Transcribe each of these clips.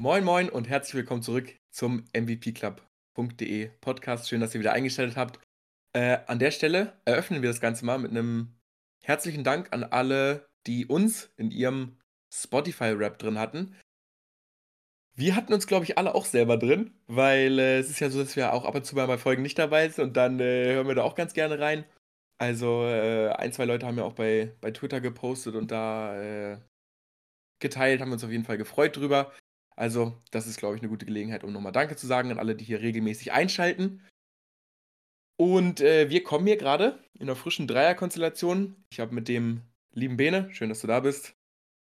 Moin Moin und herzlich willkommen zurück zum MVPclub.de Podcast. Schön, dass ihr wieder eingeschaltet habt. Äh, an der Stelle eröffnen wir das Ganze mal mit einem herzlichen Dank an alle, die uns in ihrem Spotify-Rap drin hatten. Wir hatten uns, glaube ich, alle auch selber drin, weil äh, es ist ja so, dass wir auch ab und zu mal bei Folgen nicht dabei sind und dann äh, hören wir da auch ganz gerne rein. Also äh, ein, zwei Leute haben ja auch bei, bei Twitter gepostet und da äh, geteilt, haben uns auf jeden Fall gefreut drüber. Also, das ist, glaube ich, eine gute Gelegenheit, um nochmal Danke zu sagen an alle, die hier regelmäßig einschalten. Und äh, wir kommen hier gerade in einer frischen Dreierkonstellation. Ich habe mit dem lieben Bene, schön, dass du da bist.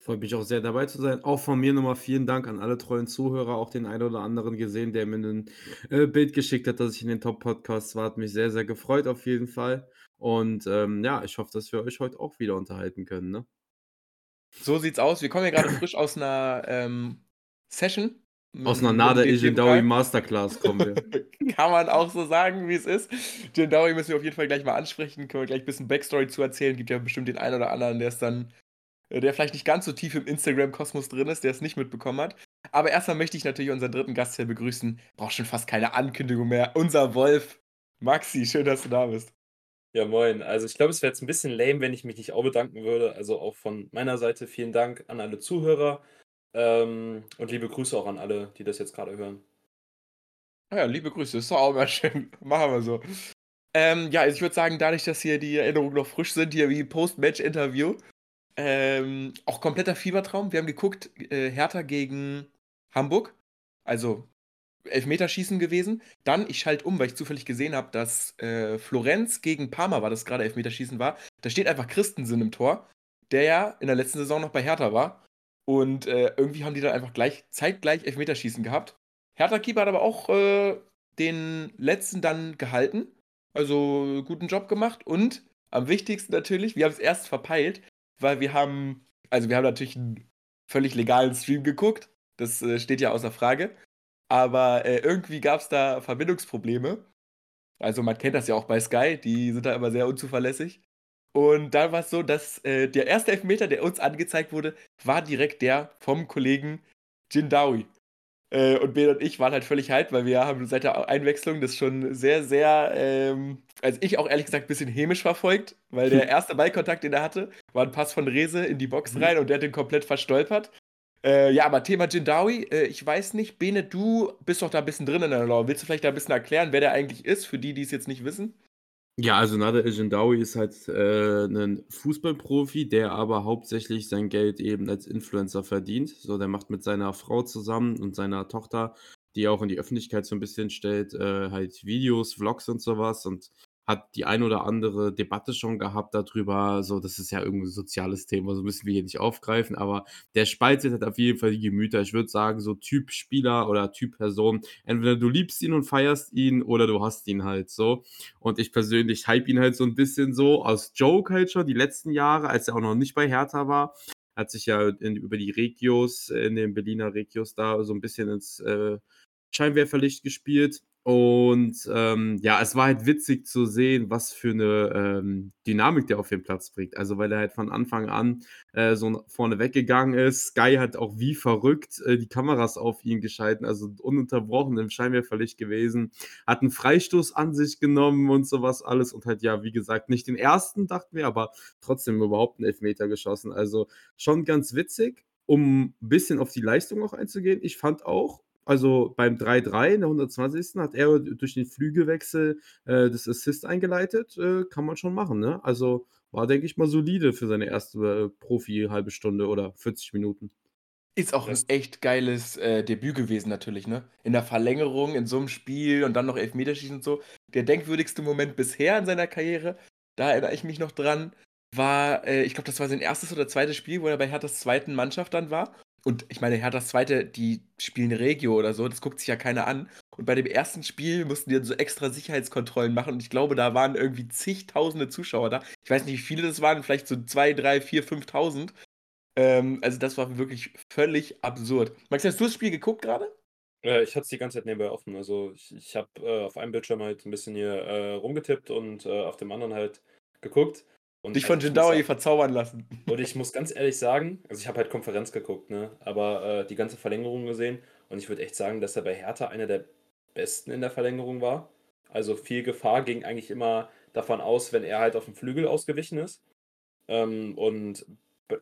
Freut mich auch sehr dabei zu sein. Auch von mir nochmal vielen Dank an alle treuen Zuhörer, auch den einen oder anderen gesehen, der mir ein äh, Bild geschickt hat, dass ich in den Top-Podcasts war. Hat mich sehr, sehr gefreut auf jeden Fall. Und ähm, ja, ich hoffe, dass wir euch heute auch wieder unterhalten können. Ne? So sieht's aus. Wir kommen ja gerade frisch aus einer ähm, Session. Aus einer Nada Ejendawi Masterclass kommen wir. Kann man auch so sagen, wie es ist. Ejendawi müssen wir auf jeden Fall gleich mal ansprechen. Können wir gleich ein bisschen Backstory zu erzählen. Gibt ja bestimmt den einen oder anderen, der es dann, äh, der vielleicht nicht ganz so tief im Instagram-Kosmos drin ist, der es nicht mitbekommen hat. Aber erstmal möchte ich natürlich unseren dritten Gast hier begrüßen. Braucht schon fast keine Ankündigung mehr. Unser Wolf. Maxi, schön, dass du da bist. Ja, moin. Also ich glaube, es wäre jetzt ein bisschen lame, wenn ich mich nicht auch bedanken würde. Also auch von meiner Seite vielen Dank an alle Zuhörer. Ähm, und liebe Grüße auch an alle, die das jetzt gerade hören. Ah ja, liebe Grüße, ist doch auch mal schön. Machen wir so. Ähm, ja, also ich würde sagen, dadurch, dass hier die Erinnerungen noch frisch sind, hier wie Post-Match-Interview, ähm, auch kompletter Fiebertraum. Wir haben geguckt, äh, Hertha gegen Hamburg, also Elfmeterschießen gewesen. Dann, ich schalte um, weil ich zufällig gesehen habe, dass äh, Florenz gegen Parma war, das gerade Elfmeterschießen war. Da steht einfach Christensen im Tor, der ja in der letzten Saison noch bei Hertha war. Und äh, irgendwie haben die dann einfach gleich, zeitgleich Elfmeterschießen gehabt. Hertha Keeper hat aber auch äh, den letzten dann gehalten. Also guten Job gemacht. Und am wichtigsten natürlich, wir haben es erst verpeilt, weil wir haben, also wir haben natürlich einen völlig legalen Stream geguckt. Das äh, steht ja außer Frage. Aber äh, irgendwie gab es da Verbindungsprobleme. Also man kennt das ja auch bei Sky, die sind da immer sehr unzuverlässig. Und dann war es so, dass äh, der erste Elfmeter, der uns angezeigt wurde, war direkt der vom Kollegen Jindawi. Äh, und Ben und ich waren halt völlig hyped, weil wir haben seit der Einwechslung das schon sehr, sehr, ähm, also ich auch ehrlich gesagt ein bisschen hämisch verfolgt, weil der erste Ballkontakt, den er hatte, war ein Pass von Rese in die Box mhm. rein und der hat den komplett verstolpert. Äh, ja, aber Thema Jindawi, äh, ich weiß nicht, Bene, du bist doch da ein bisschen drin in der Law. Willst du vielleicht da ein bisschen erklären, wer der eigentlich ist, für die, die es jetzt nicht wissen? Ja, also Nader El ist halt äh, 'nen Fußballprofi, der aber hauptsächlich sein Geld eben als Influencer verdient. So, der macht mit seiner Frau zusammen und seiner Tochter, die auch in die Öffentlichkeit so ein bisschen stellt, äh, halt Videos, Vlogs und sowas und hat die ein oder andere Debatte schon gehabt darüber. So, das ist ja irgendwie ein soziales Thema, so müssen wir hier nicht aufgreifen, aber der spaltet halt auf jeden Fall die Gemüter. Ich würde sagen, so Typ Spieler oder Typ Person, entweder du liebst ihn und feierst ihn oder du hast ihn halt so. Und ich persönlich hype ihn halt so ein bisschen so aus Joke halt schon die letzten Jahre, als er auch noch nicht bei Hertha war. Hat sich ja in, über die Regios, in den Berliner Regios da so ein bisschen ins äh, Scheinwerferlicht gespielt und ähm, ja, es war halt witzig zu sehen, was für eine ähm, Dynamik der auf den Platz bringt. Also, weil er halt von Anfang an äh, so vorne weggegangen ist. Sky hat auch wie verrückt äh, die Kameras auf ihn geschalten, also ununterbrochen im Scheinwerferlicht gewesen. Hat einen Freistoß an sich genommen und sowas alles. Und halt, ja, wie gesagt, nicht den ersten, dachten wir, aber trotzdem überhaupt einen Elfmeter geschossen. Also schon ganz witzig. Um ein bisschen auf die Leistung auch einzugehen, ich fand auch, also beim 3-3 in der 120. hat er durch den Flügelwechsel äh, das Assist eingeleitet. Äh, kann man schon machen, ne? Also war, denke ich mal, solide für seine erste äh, Profi-halbe Stunde oder 40 Minuten. Ist auch ein echt geiles äh, Debüt gewesen, natürlich, ne? In der Verlängerung, in so einem Spiel und dann noch Elfmeterschießen und so. Der denkwürdigste Moment bisher in seiner Karriere, da erinnere ich mich noch dran, war, äh, ich glaube, das war sein erstes oder zweites Spiel, wo er bei Herthas zweiten Mannschaft dann war. Und ich meine, Herthas zweite, die spielen Regio oder so, das guckt sich ja keiner an. Und bei dem ersten Spiel mussten die dann so extra Sicherheitskontrollen machen. Und ich glaube, da waren irgendwie zigtausende Zuschauer da. Ich weiß nicht, wie viele das waren, vielleicht so zwei, drei, vier, fünftausend. Ähm, also das war wirklich völlig absurd. Max, hast du das Spiel geguckt gerade? Äh, ich hatte es die ganze Zeit nebenbei offen. Also ich, ich habe äh, auf einem Bildschirm halt ein bisschen hier äh, rumgetippt und äh, auf dem anderen halt geguckt. Und Dich von Jindawi sagen- verzaubern lassen. Und ich muss ganz ehrlich sagen, also ich habe halt Konferenz geguckt, ne? aber äh, die ganze Verlängerung gesehen und ich würde echt sagen, dass er bei Hertha einer der besten in der Verlängerung war. Also viel Gefahr ging eigentlich immer davon aus, wenn er halt auf dem Flügel ausgewichen ist. Ähm, und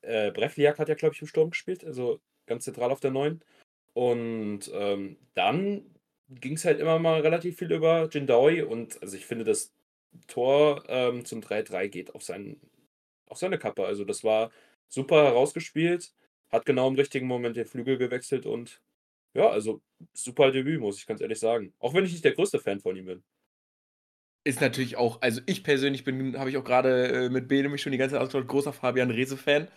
äh, Brefliak hat ja, glaube ich, im Sturm gespielt, also ganz zentral auf der 9. Und ähm, dann ging es halt immer mal relativ viel über Jindawi und also ich finde, das Tor ähm, zum 3-3 geht auf, seinen, auf seine Kappe. Also das war super herausgespielt, hat genau im richtigen Moment den Flügel gewechselt und ja, also super Debüt, muss ich ganz ehrlich sagen. Auch wenn ich nicht der größte Fan von ihm bin. Ist natürlich auch, also ich persönlich bin, habe ich auch gerade äh, mit Bene mich schon die ganze Zeit ausgeschaut, großer Fabian Rehse-Fan.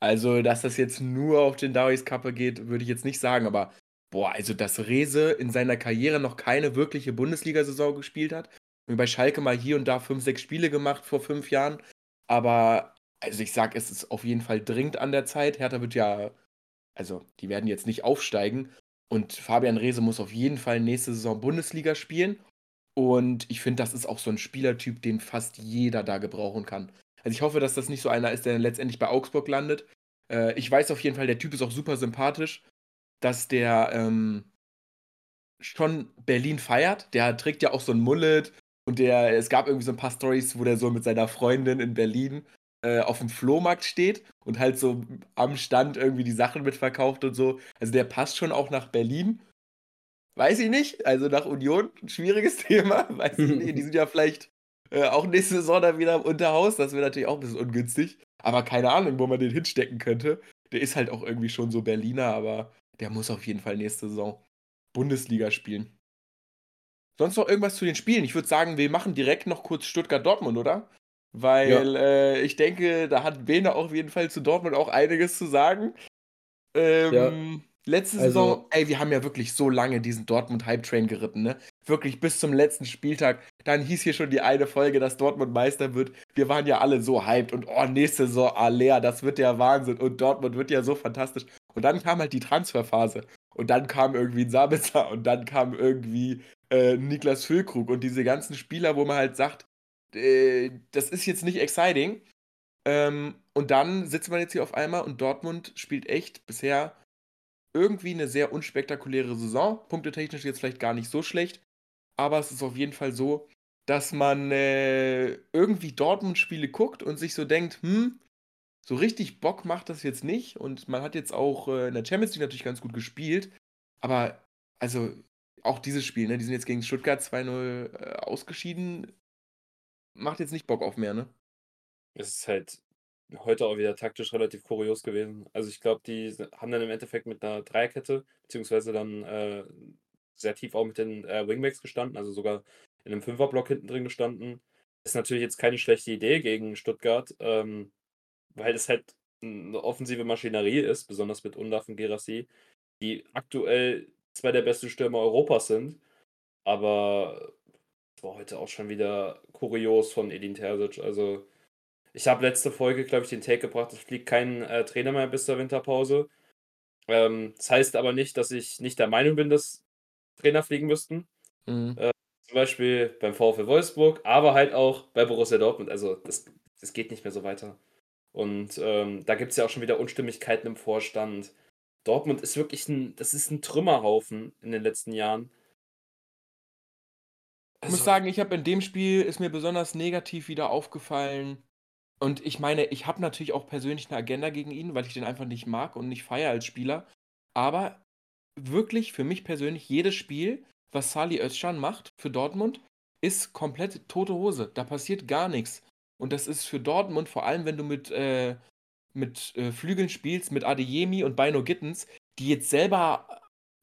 Also, dass das jetzt nur auf Jindawis Kappe geht, würde ich jetzt nicht sagen, aber boah, also dass Rehse in seiner Karriere noch keine wirkliche Bundesliga-Saison gespielt hat. Und bei Schalke mal hier und da fünf, sechs Spiele gemacht vor fünf Jahren. Aber, also ich sag, es ist auf jeden Fall dringend an der Zeit. Hertha wird ja, also die werden jetzt nicht aufsteigen. Und Fabian Rehse muss auf jeden Fall nächste Saison Bundesliga spielen. Und ich finde, das ist auch so ein Spielertyp, den fast jeder da gebrauchen kann. Also ich hoffe, dass das nicht so einer ist, der letztendlich bei Augsburg landet. Äh, ich weiß auf jeden Fall, der Typ ist auch super sympathisch, dass der ähm, schon Berlin feiert. Der trägt ja auch so ein Mullet und der, es gab irgendwie so ein paar Stories, wo der so mit seiner Freundin in Berlin äh, auf dem Flohmarkt steht und halt so am Stand irgendwie die Sachen mitverkauft und so. Also der passt schon auch nach Berlin. Weiß ich nicht. Also nach Union, ein schwieriges Thema. Weiß ich nicht. Die sind ja vielleicht äh, auch nächste Saison dann wieder im Unterhaus. Das wäre natürlich auch ein bisschen ungünstig. Aber keine Ahnung, wo man den hinstecken könnte. Der ist halt auch irgendwie schon so Berliner, aber der muss auf jeden Fall nächste Saison Bundesliga spielen. Sonst noch irgendwas zu den Spielen? Ich würde sagen, wir machen direkt noch kurz Stuttgart-Dortmund, oder? Weil äh, ich denke, da hat Bene auch auf jeden Fall zu Dortmund auch einiges zu sagen. Ähm, Letzte Also- Saison, ey, wir haben ja wirklich so lange diesen Dortmund-Hype-Train geritten, ne? Wirklich bis zum letzten Spieltag. Dann hieß hier schon die eine Folge, dass Dortmund Meister wird. Wir waren ja alle so hyped und oh, nächste Saison, Alea, das wird ja Wahnsinn und Dortmund wird ja so fantastisch. Und dann kam halt die Transferphase. Und dann kam irgendwie ein Sabitzer und dann kam irgendwie äh, Niklas Füllkrug und diese ganzen Spieler, wo man halt sagt, äh, das ist jetzt nicht exciting. Ähm, und dann sitzt man jetzt hier auf einmal und Dortmund spielt echt bisher irgendwie eine sehr unspektakuläre Saison. Punktetechnisch jetzt vielleicht gar nicht so schlecht. Aber es ist auf jeden Fall so, dass man äh, irgendwie Dortmund-Spiele guckt und sich so denkt, hm, so richtig Bock macht das jetzt nicht. Und man hat jetzt auch äh, in der Champions League natürlich ganz gut gespielt. Aber also auch dieses Spiel, ne, die sind jetzt gegen Stuttgart 2-0 äh, ausgeschieden. Macht jetzt nicht Bock auf mehr, ne? Es ist halt heute auch wieder taktisch relativ kurios gewesen. Also ich glaube, die haben dann im Endeffekt mit einer Dreierkette, beziehungsweise dann äh, sehr tief auch mit den äh, Wingbacks gestanden, also sogar in einem Fünferblock hinten drin gestanden. Ist natürlich jetzt keine schlechte Idee gegen Stuttgart, ähm, weil es halt eine offensive Maschinerie ist, besonders mit Undaf und Gerassi, die aktuell zwei der besten Stürmer Europas sind. Aber es war heute auch schon wieder kurios von Edin Terzic. Also ich habe letzte Folge, glaube ich, den Take gebracht, es fliegt kein äh, Trainer mehr bis zur Winterpause. Ähm, das heißt aber nicht, dass ich nicht der Meinung bin, dass Trainer fliegen müssten. Mhm. Zum Beispiel beim VfL Wolfsburg, aber halt auch bei Borussia Dortmund. Also das, das geht nicht mehr so weiter. Und ähm, da gibt es ja auch schon wieder Unstimmigkeiten im Vorstand. Dortmund ist wirklich ein, das ist ein Trümmerhaufen in den letzten Jahren. Ich muss Also- sagen, ich habe in dem Spiel, ist mir besonders negativ wieder aufgefallen. Und ich meine, ich habe natürlich auch persönlich eine Agenda gegen ihn, weil ich den einfach nicht mag und nicht feiere als Spieler. Aber wirklich für mich persönlich, jedes Spiel, was Salih Özcan macht für Dortmund, ist komplett tote Hose. Da passiert gar nichts. Und das ist für Dortmund, vor allem wenn du mit, äh, mit äh, Flügeln spielst, mit Adeyemi und Bino Gittens, die jetzt selber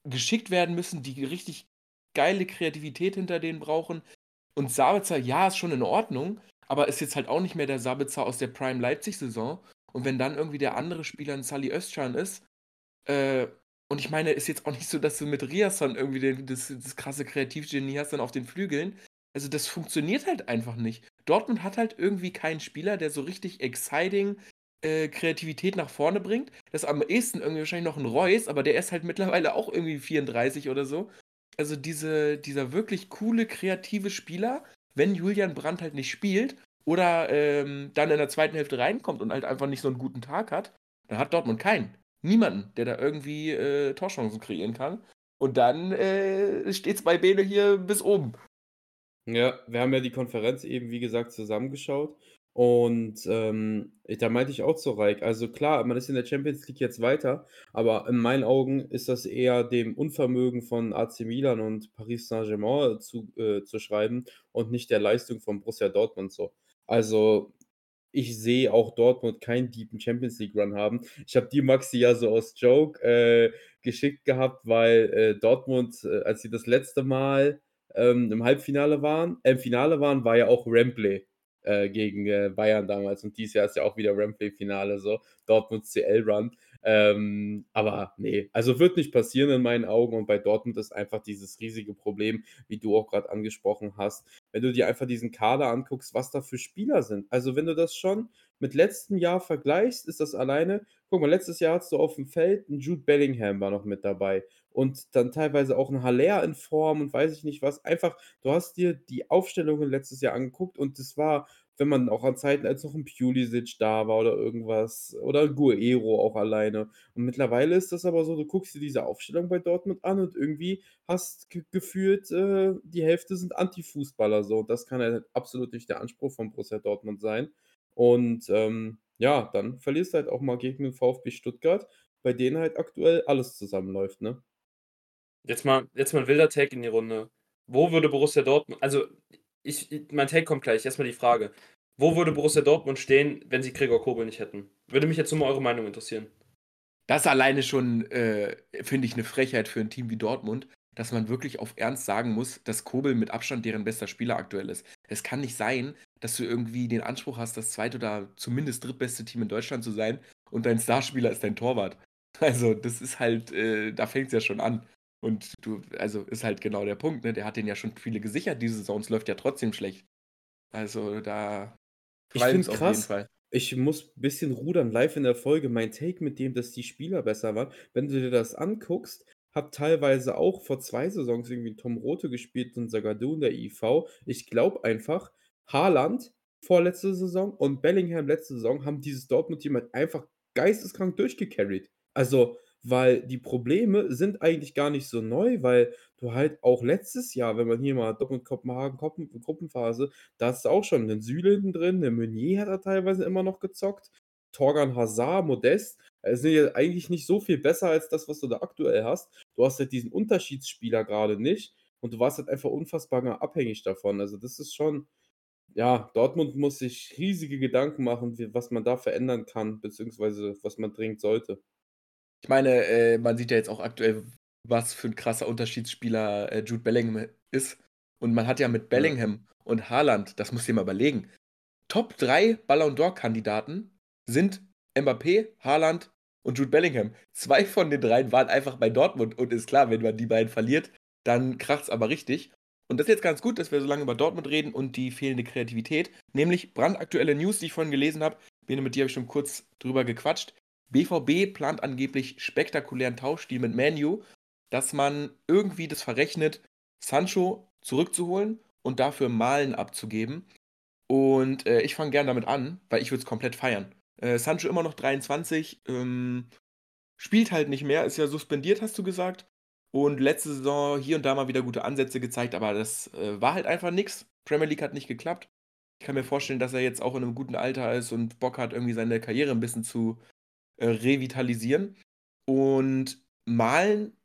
geschickt werden müssen, die richtig geile Kreativität hinter denen brauchen. Und Sabitzer, ja, ist schon in Ordnung, aber ist jetzt halt auch nicht mehr der Sabitzer aus der Prime Leipzig-Saison. Und wenn dann irgendwie der andere Spieler ein Sally Özcan ist, äh, und ich meine, ist jetzt auch nicht so, dass du mit Riasson irgendwie den, das, das krasse Kreativgenie hast dann auf den Flügeln. Also das funktioniert halt einfach nicht. Dortmund hat halt irgendwie keinen Spieler, der so richtig exciting äh, Kreativität nach vorne bringt. Das ist am ehesten irgendwie wahrscheinlich noch ein Reus, aber der ist halt mittlerweile auch irgendwie 34 oder so. Also diese, dieser wirklich coole, kreative Spieler, wenn Julian Brandt halt nicht spielt, oder ähm, dann in der zweiten Hälfte reinkommt und halt einfach nicht so einen guten Tag hat, dann hat Dortmund keinen. Niemanden, der da irgendwie äh, Torchancen kreieren kann. Und dann äh, steht es bei Bene hier bis oben. Ja, wir haben ja die Konferenz eben, wie gesagt, zusammengeschaut. Und ähm, da meinte ich auch zu Reik, also klar, man ist in der Champions League jetzt weiter, aber in meinen Augen ist das eher dem Unvermögen von AC Milan und Paris Saint-Germain zu, äh, zu schreiben und nicht der Leistung von Borussia Dortmund so. Also ich sehe auch Dortmund keinen deepen Champions League Run haben. Ich habe die Maxi ja so aus Joke äh, geschickt gehabt, weil äh, Dortmund, äh, als sie das letzte Mal ähm, im Halbfinale waren, äh, im Finale waren, war ja auch Rampley äh, gegen äh, Bayern damals. Und dieses Jahr ist ja auch wieder Rampley-Finale, so Dortmund CL-Run. Ähm, aber nee, also wird nicht passieren in meinen Augen. Und bei Dortmund ist einfach dieses riesige Problem, wie du auch gerade angesprochen hast. Wenn du dir einfach diesen Kader anguckst, was da für Spieler sind. Also, wenn du das schon mit letztem Jahr vergleichst, ist das alleine. Guck mal, letztes Jahr hast du auf dem Feld einen Jude Bellingham war noch mit dabei und dann teilweise auch ein Haller in Form und weiß ich nicht was. Einfach, du hast dir die Aufstellungen letztes Jahr angeguckt und das war, wenn man auch an Zeiten, als noch ein Pulisic da war oder irgendwas oder ein Guerrero auch alleine. Und mittlerweile ist das aber so, du guckst dir diese Aufstellung bei Dortmund an und irgendwie hast gefühlt, äh, die Hälfte sind Anti-Fußballer so. Das kann halt absolut nicht der Anspruch von Borussia Dortmund sein. Und ähm, ja, dann verlierst du halt auch mal gegen den VfB Stuttgart, bei denen halt aktuell alles zusammenläuft, ne? Jetzt mal, jetzt mal ein wilder Take in die Runde. Wo würde Borussia Dortmund, also ich, mein Take kommt gleich, erstmal die Frage. Wo würde Borussia Dortmund stehen, wenn sie Gregor Kobel nicht hätten? Würde mich jetzt nur mal eure Meinung interessieren. Das alleine schon, äh, finde ich, eine Frechheit für ein Team wie Dortmund, dass man wirklich auf Ernst sagen muss, dass Kobel mit Abstand deren bester Spieler aktuell ist. Es kann nicht sein, dass du irgendwie den Anspruch hast, das zweite oder zumindest drittbeste Team in Deutschland zu sein und dein Starspieler ist dein Torwart. Also, das ist halt, äh, da fängt es ja schon an. Und du, also ist halt genau der Punkt, ne? Der hat den ja schon viele gesichert, diese Saison. Es läuft ja trotzdem schlecht. Also da. Ich finde krass. Ich muss ein bisschen rudern live in der Folge. Mein Take mit dem, dass die Spieler besser waren. Wenn du dir das anguckst, hat teilweise auch vor zwei Saisons irgendwie Tom Rote gespielt und Sagadu in der IV. Ich glaube einfach, Haaland vorletzte Saison und Bellingham letzte Saison haben dieses Dortmund-Team halt einfach geisteskrank durchgecarried. Also, weil die Probleme sind eigentlich gar nicht so neu, weil du halt auch letztes Jahr, wenn man hier mal Dortmund Kopenhagen Gruppen Gruppenphase, da hast du auch schon den Süle hinten drin, der Meunier hat da teilweise immer noch gezockt, Torgan Hazard, Modest, es sind ja eigentlich nicht so viel besser als das, was du da aktuell hast. Du hast halt diesen Unterschiedsspieler gerade nicht und du warst halt einfach unfassbar abhängig davon. Also das ist schon, ja, Dortmund muss sich riesige Gedanken machen, wie, was man da verändern kann, beziehungsweise was man dringend sollte. Ich meine, äh, man sieht ja jetzt auch aktuell, was für ein krasser Unterschiedsspieler äh, Jude Bellingham ist. Und man hat ja mit Bellingham ja. und Haaland, das muss ich mal überlegen, Top 3 Ballon d'Or-Kandidaten sind Mbappé, Haaland und Jude Bellingham. Zwei von den dreien waren einfach bei Dortmund und ist klar, wenn man die beiden verliert, dann kracht es aber richtig. Und das ist jetzt ganz gut, dass wir so lange über Dortmund reden und die fehlende Kreativität. Nämlich brandaktuelle News, die ich vorhin gelesen habe. Bene, mit dir habe ich schon kurz drüber gequatscht. BVB plant angeblich spektakulären Tauschstil mit Manu, dass man irgendwie das verrechnet, Sancho zurückzuholen und dafür Malen abzugeben. Und äh, ich fange gerne damit an, weil ich würde es komplett feiern. Äh, Sancho immer noch 23, ähm, spielt halt nicht mehr, ist ja suspendiert, hast du gesagt. Und letzte Saison hier und da mal wieder gute Ansätze gezeigt, aber das äh, war halt einfach nichts. Premier League hat nicht geklappt. Ich kann mir vorstellen, dass er jetzt auch in einem guten Alter ist und Bock hat, irgendwie seine Karriere ein bisschen zu äh, revitalisieren. Und Malen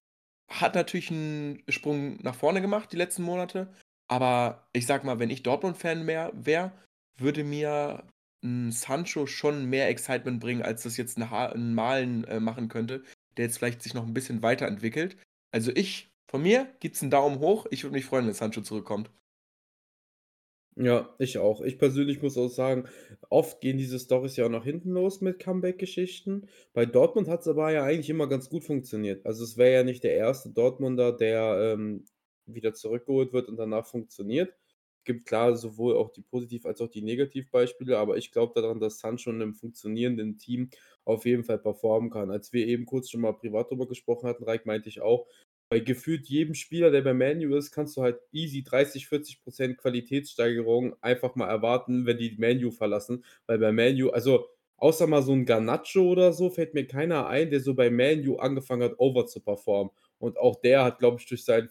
hat natürlich einen Sprung nach vorne gemacht die letzten Monate. Aber ich sag mal, wenn ich Dortmund-Fan wäre, würde mir ein Sancho schon mehr Excitement bringen, als das jetzt ein, ein Malen äh, machen könnte, der jetzt vielleicht sich noch ein bisschen weiterentwickelt. Also ich, von mir gibt es einen Daumen hoch. Ich würde mich freuen, wenn Sancho zurückkommt. Ja, ich auch. Ich persönlich muss auch sagen, oft gehen diese Storys ja auch nach hinten los mit Comeback-Geschichten. Bei Dortmund hat es aber ja eigentlich immer ganz gut funktioniert. Also es wäre ja nicht der erste Dortmunder, der ähm, wieder zurückgeholt wird und danach funktioniert gibt klar sowohl auch die Positiv- als auch die Negativbeispiele, aber ich glaube daran, dass Sancho in einem funktionierenden Team auf jeden Fall performen kann. Als wir eben kurz schon mal privat darüber gesprochen hatten, Reik, meinte ich auch, bei gefühlt jedem Spieler, der bei Manu ist, kannst du halt easy 30, 40% Qualitätssteigerung einfach mal erwarten, wenn die Manu verlassen. Weil bei Manu, also außer mal so ein Garnacho oder so, fällt mir keiner ein, der so bei Manu angefangen hat, over zu performen. Und auch der hat, glaube ich, durch sein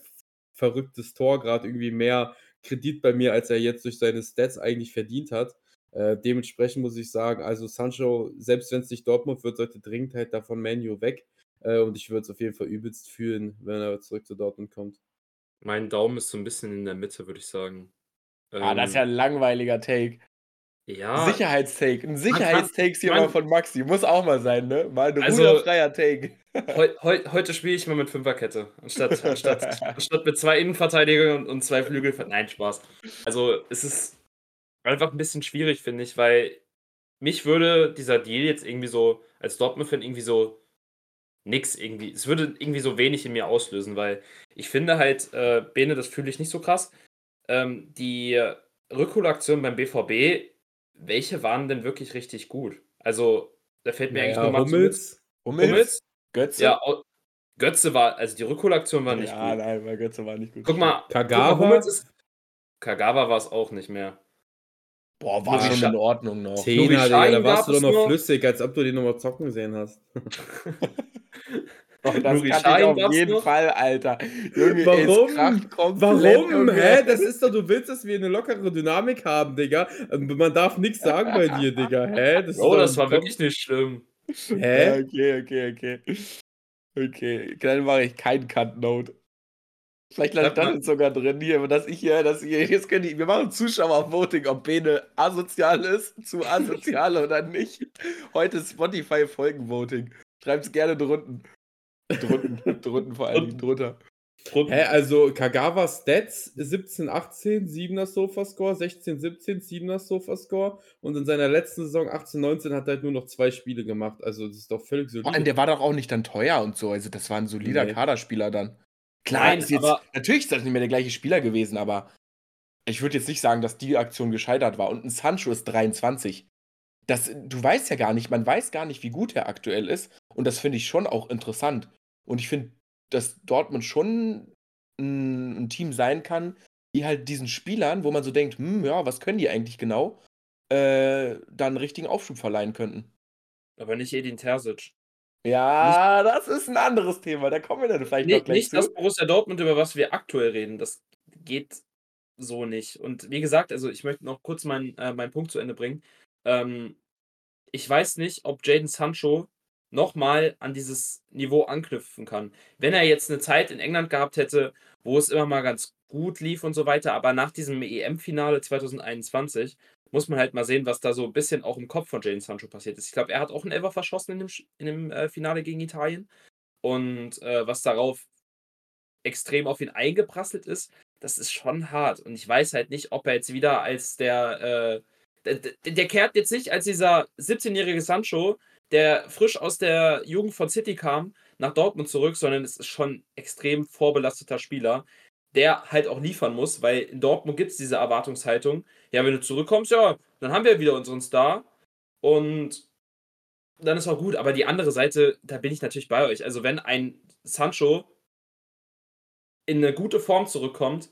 verrücktes Tor gerade irgendwie mehr Kredit bei mir, als er jetzt durch seine Stats eigentlich verdient hat. Äh, dementsprechend muss ich sagen, also Sancho, selbst wenn es nicht Dortmund wird, sollte dringend halt davon Manu weg. Äh, und ich würde es auf jeden Fall übelst fühlen, wenn er zurück zu Dortmund kommt. Mein Daumen ist so ein bisschen in der Mitte, würde ich sagen. Ah, das ist ja Ähm, ein langweiliger Take. Ja, Sicherheitstake. Ein Sicherheitstake hier mal von Maxi. Muss auch mal sein, ne? Mal ein also ruderfreier Take. heu, heu, heute spiele ich mal mit Fünferkette, anstatt, anstatt, anstatt mit zwei Innenverteidigern und, und zwei Flügel. Nein, Spaß. Also es ist einfach ein bisschen schwierig, finde ich, weil mich würde dieser Deal jetzt irgendwie so, als Dortmund-Fan irgendwie so nix irgendwie, es würde irgendwie so wenig in mir auslösen, weil ich finde halt, äh, Bene, das fühle ich nicht so krass. Ähm, die Rückholaktion beim BVB, welche waren denn wirklich richtig gut? Also, da fällt mir eigentlich Naja, nur mal zu Hummels, Hummels? Hummels. Götze? Ja, Götze war, also die Rückholaktion war nicht ja, gut. nein, weil Götze war nicht gut. Guck mal, guck mal, Kagawa, Hummels ist. Kagawa war es auch nicht mehr. Boah, war schon in Ordnung noch. Zehner, Digga, da warst du doch noch. flüssig, als ob du den nochmal zocken gesehen hast. Doch, das Nuri kann ich auf jeden noch. Fall, Alter. Junge, es Warum? Warum? Hä? Das ist doch, du willst, dass wir eine lockere Dynamik haben, Digga. Ähm, Man darf nichts sagen bei dir, Digga. Hä? Das ist Oh, das war wirklich nicht schlimm. Ja, Hä? okay, okay, okay. Okay, dann mache ich keinen Cut-Note. Vielleicht lasse ich Sag das jetzt sogar drin hier, dass ich hier, dass ich, jetzt können die, wir machen Zuschauer-Voting, ob Bene asozial ist, zu asozial oder nicht. Heute ist Spotify-Folgen-Voting. Schreibt's gerne drunten. Drunten, drunten vor allen Dingen, drunter. Hä? Also Kagawa Stats 17, 18, 7er Sofa-Score, 16, 17, 7er Sofa-Score und in seiner letzten Saison 18, 19 hat er halt nur noch zwei Spiele gemacht. Also das ist doch völlig Vor allem, solide. der war doch auch nicht dann teuer und so. Also, das war ein solider Nee. Kaderspieler dann. Klar, Nein, ist jetzt, aber- natürlich ist das nicht mehr der gleiche Spieler gewesen, aber ich würde jetzt nicht sagen, dass die Aktion gescheitert war. Und ein Sancho ist 23. Das, du weißt ja gar nicht, man weiß gar nicht, wie gut er aktuell ist. Und das finde ich schon auch interessant. Und ich finde, dass Dortmund schon ein, ein Team sein kann, die halt diesen Spielern, wo man so denkt, hm, ja, was können die eigentlich genau, äh, dann einen richtigen Aufschub verleihen könnten. Aber nicht Edin Terzic. Ja, das ist ein anderes Thema. Da kommen wir dann vielleicht Nee, noch gleich nicht zu. das Borussia Dortmund, über was wir aktuell reden. Das geht so nicht. Und wie gesagt, also ich möchte noch kurz meinen äh, meinen Punkt zu Ende bringen. Ähm, ich weiß nicht, ob Jaden Sancho nochmal an dieses Niveau anknüpfen kann. Wenn er jetzt eine Zeit in England gehabt hätte, wo es immer mal ganz gut lief und so weiter, aber nach diesem EM-Finale 2021 muss man halt mal sehen, was da so ein bisschen auch im Kopf von Jaden Sancho passiert ist. Ich glaube, er hat auch einen Elfer verschossen in dem, in dem äh, Finale gegen Italien. Und äh, was darauf extrem auf ihn eingeprasselt ist, das ist schon hart. Und ich weiß halt nicht, ob er jetzt wieder als der, äh, der, der, der kehrt jetzt nicht als dieser 17-jährige Sancho, der frisch aus der Jugend von City kam, nach Dortmund zurück, sondern es ist schon ein extrem vorbelasteter Spieler, der halt auch liefern muss, weil in Dortmund gibt es diese Erwartungshaltung. Ja, wenn du zurückkommst, ja, dann haben wir wieder unseren Star und dann ist auch gut. Aber die andere Seite, da bin ich natürlich bei euch. Also, wenn ein Sancho in eine gute Form zurückkommt,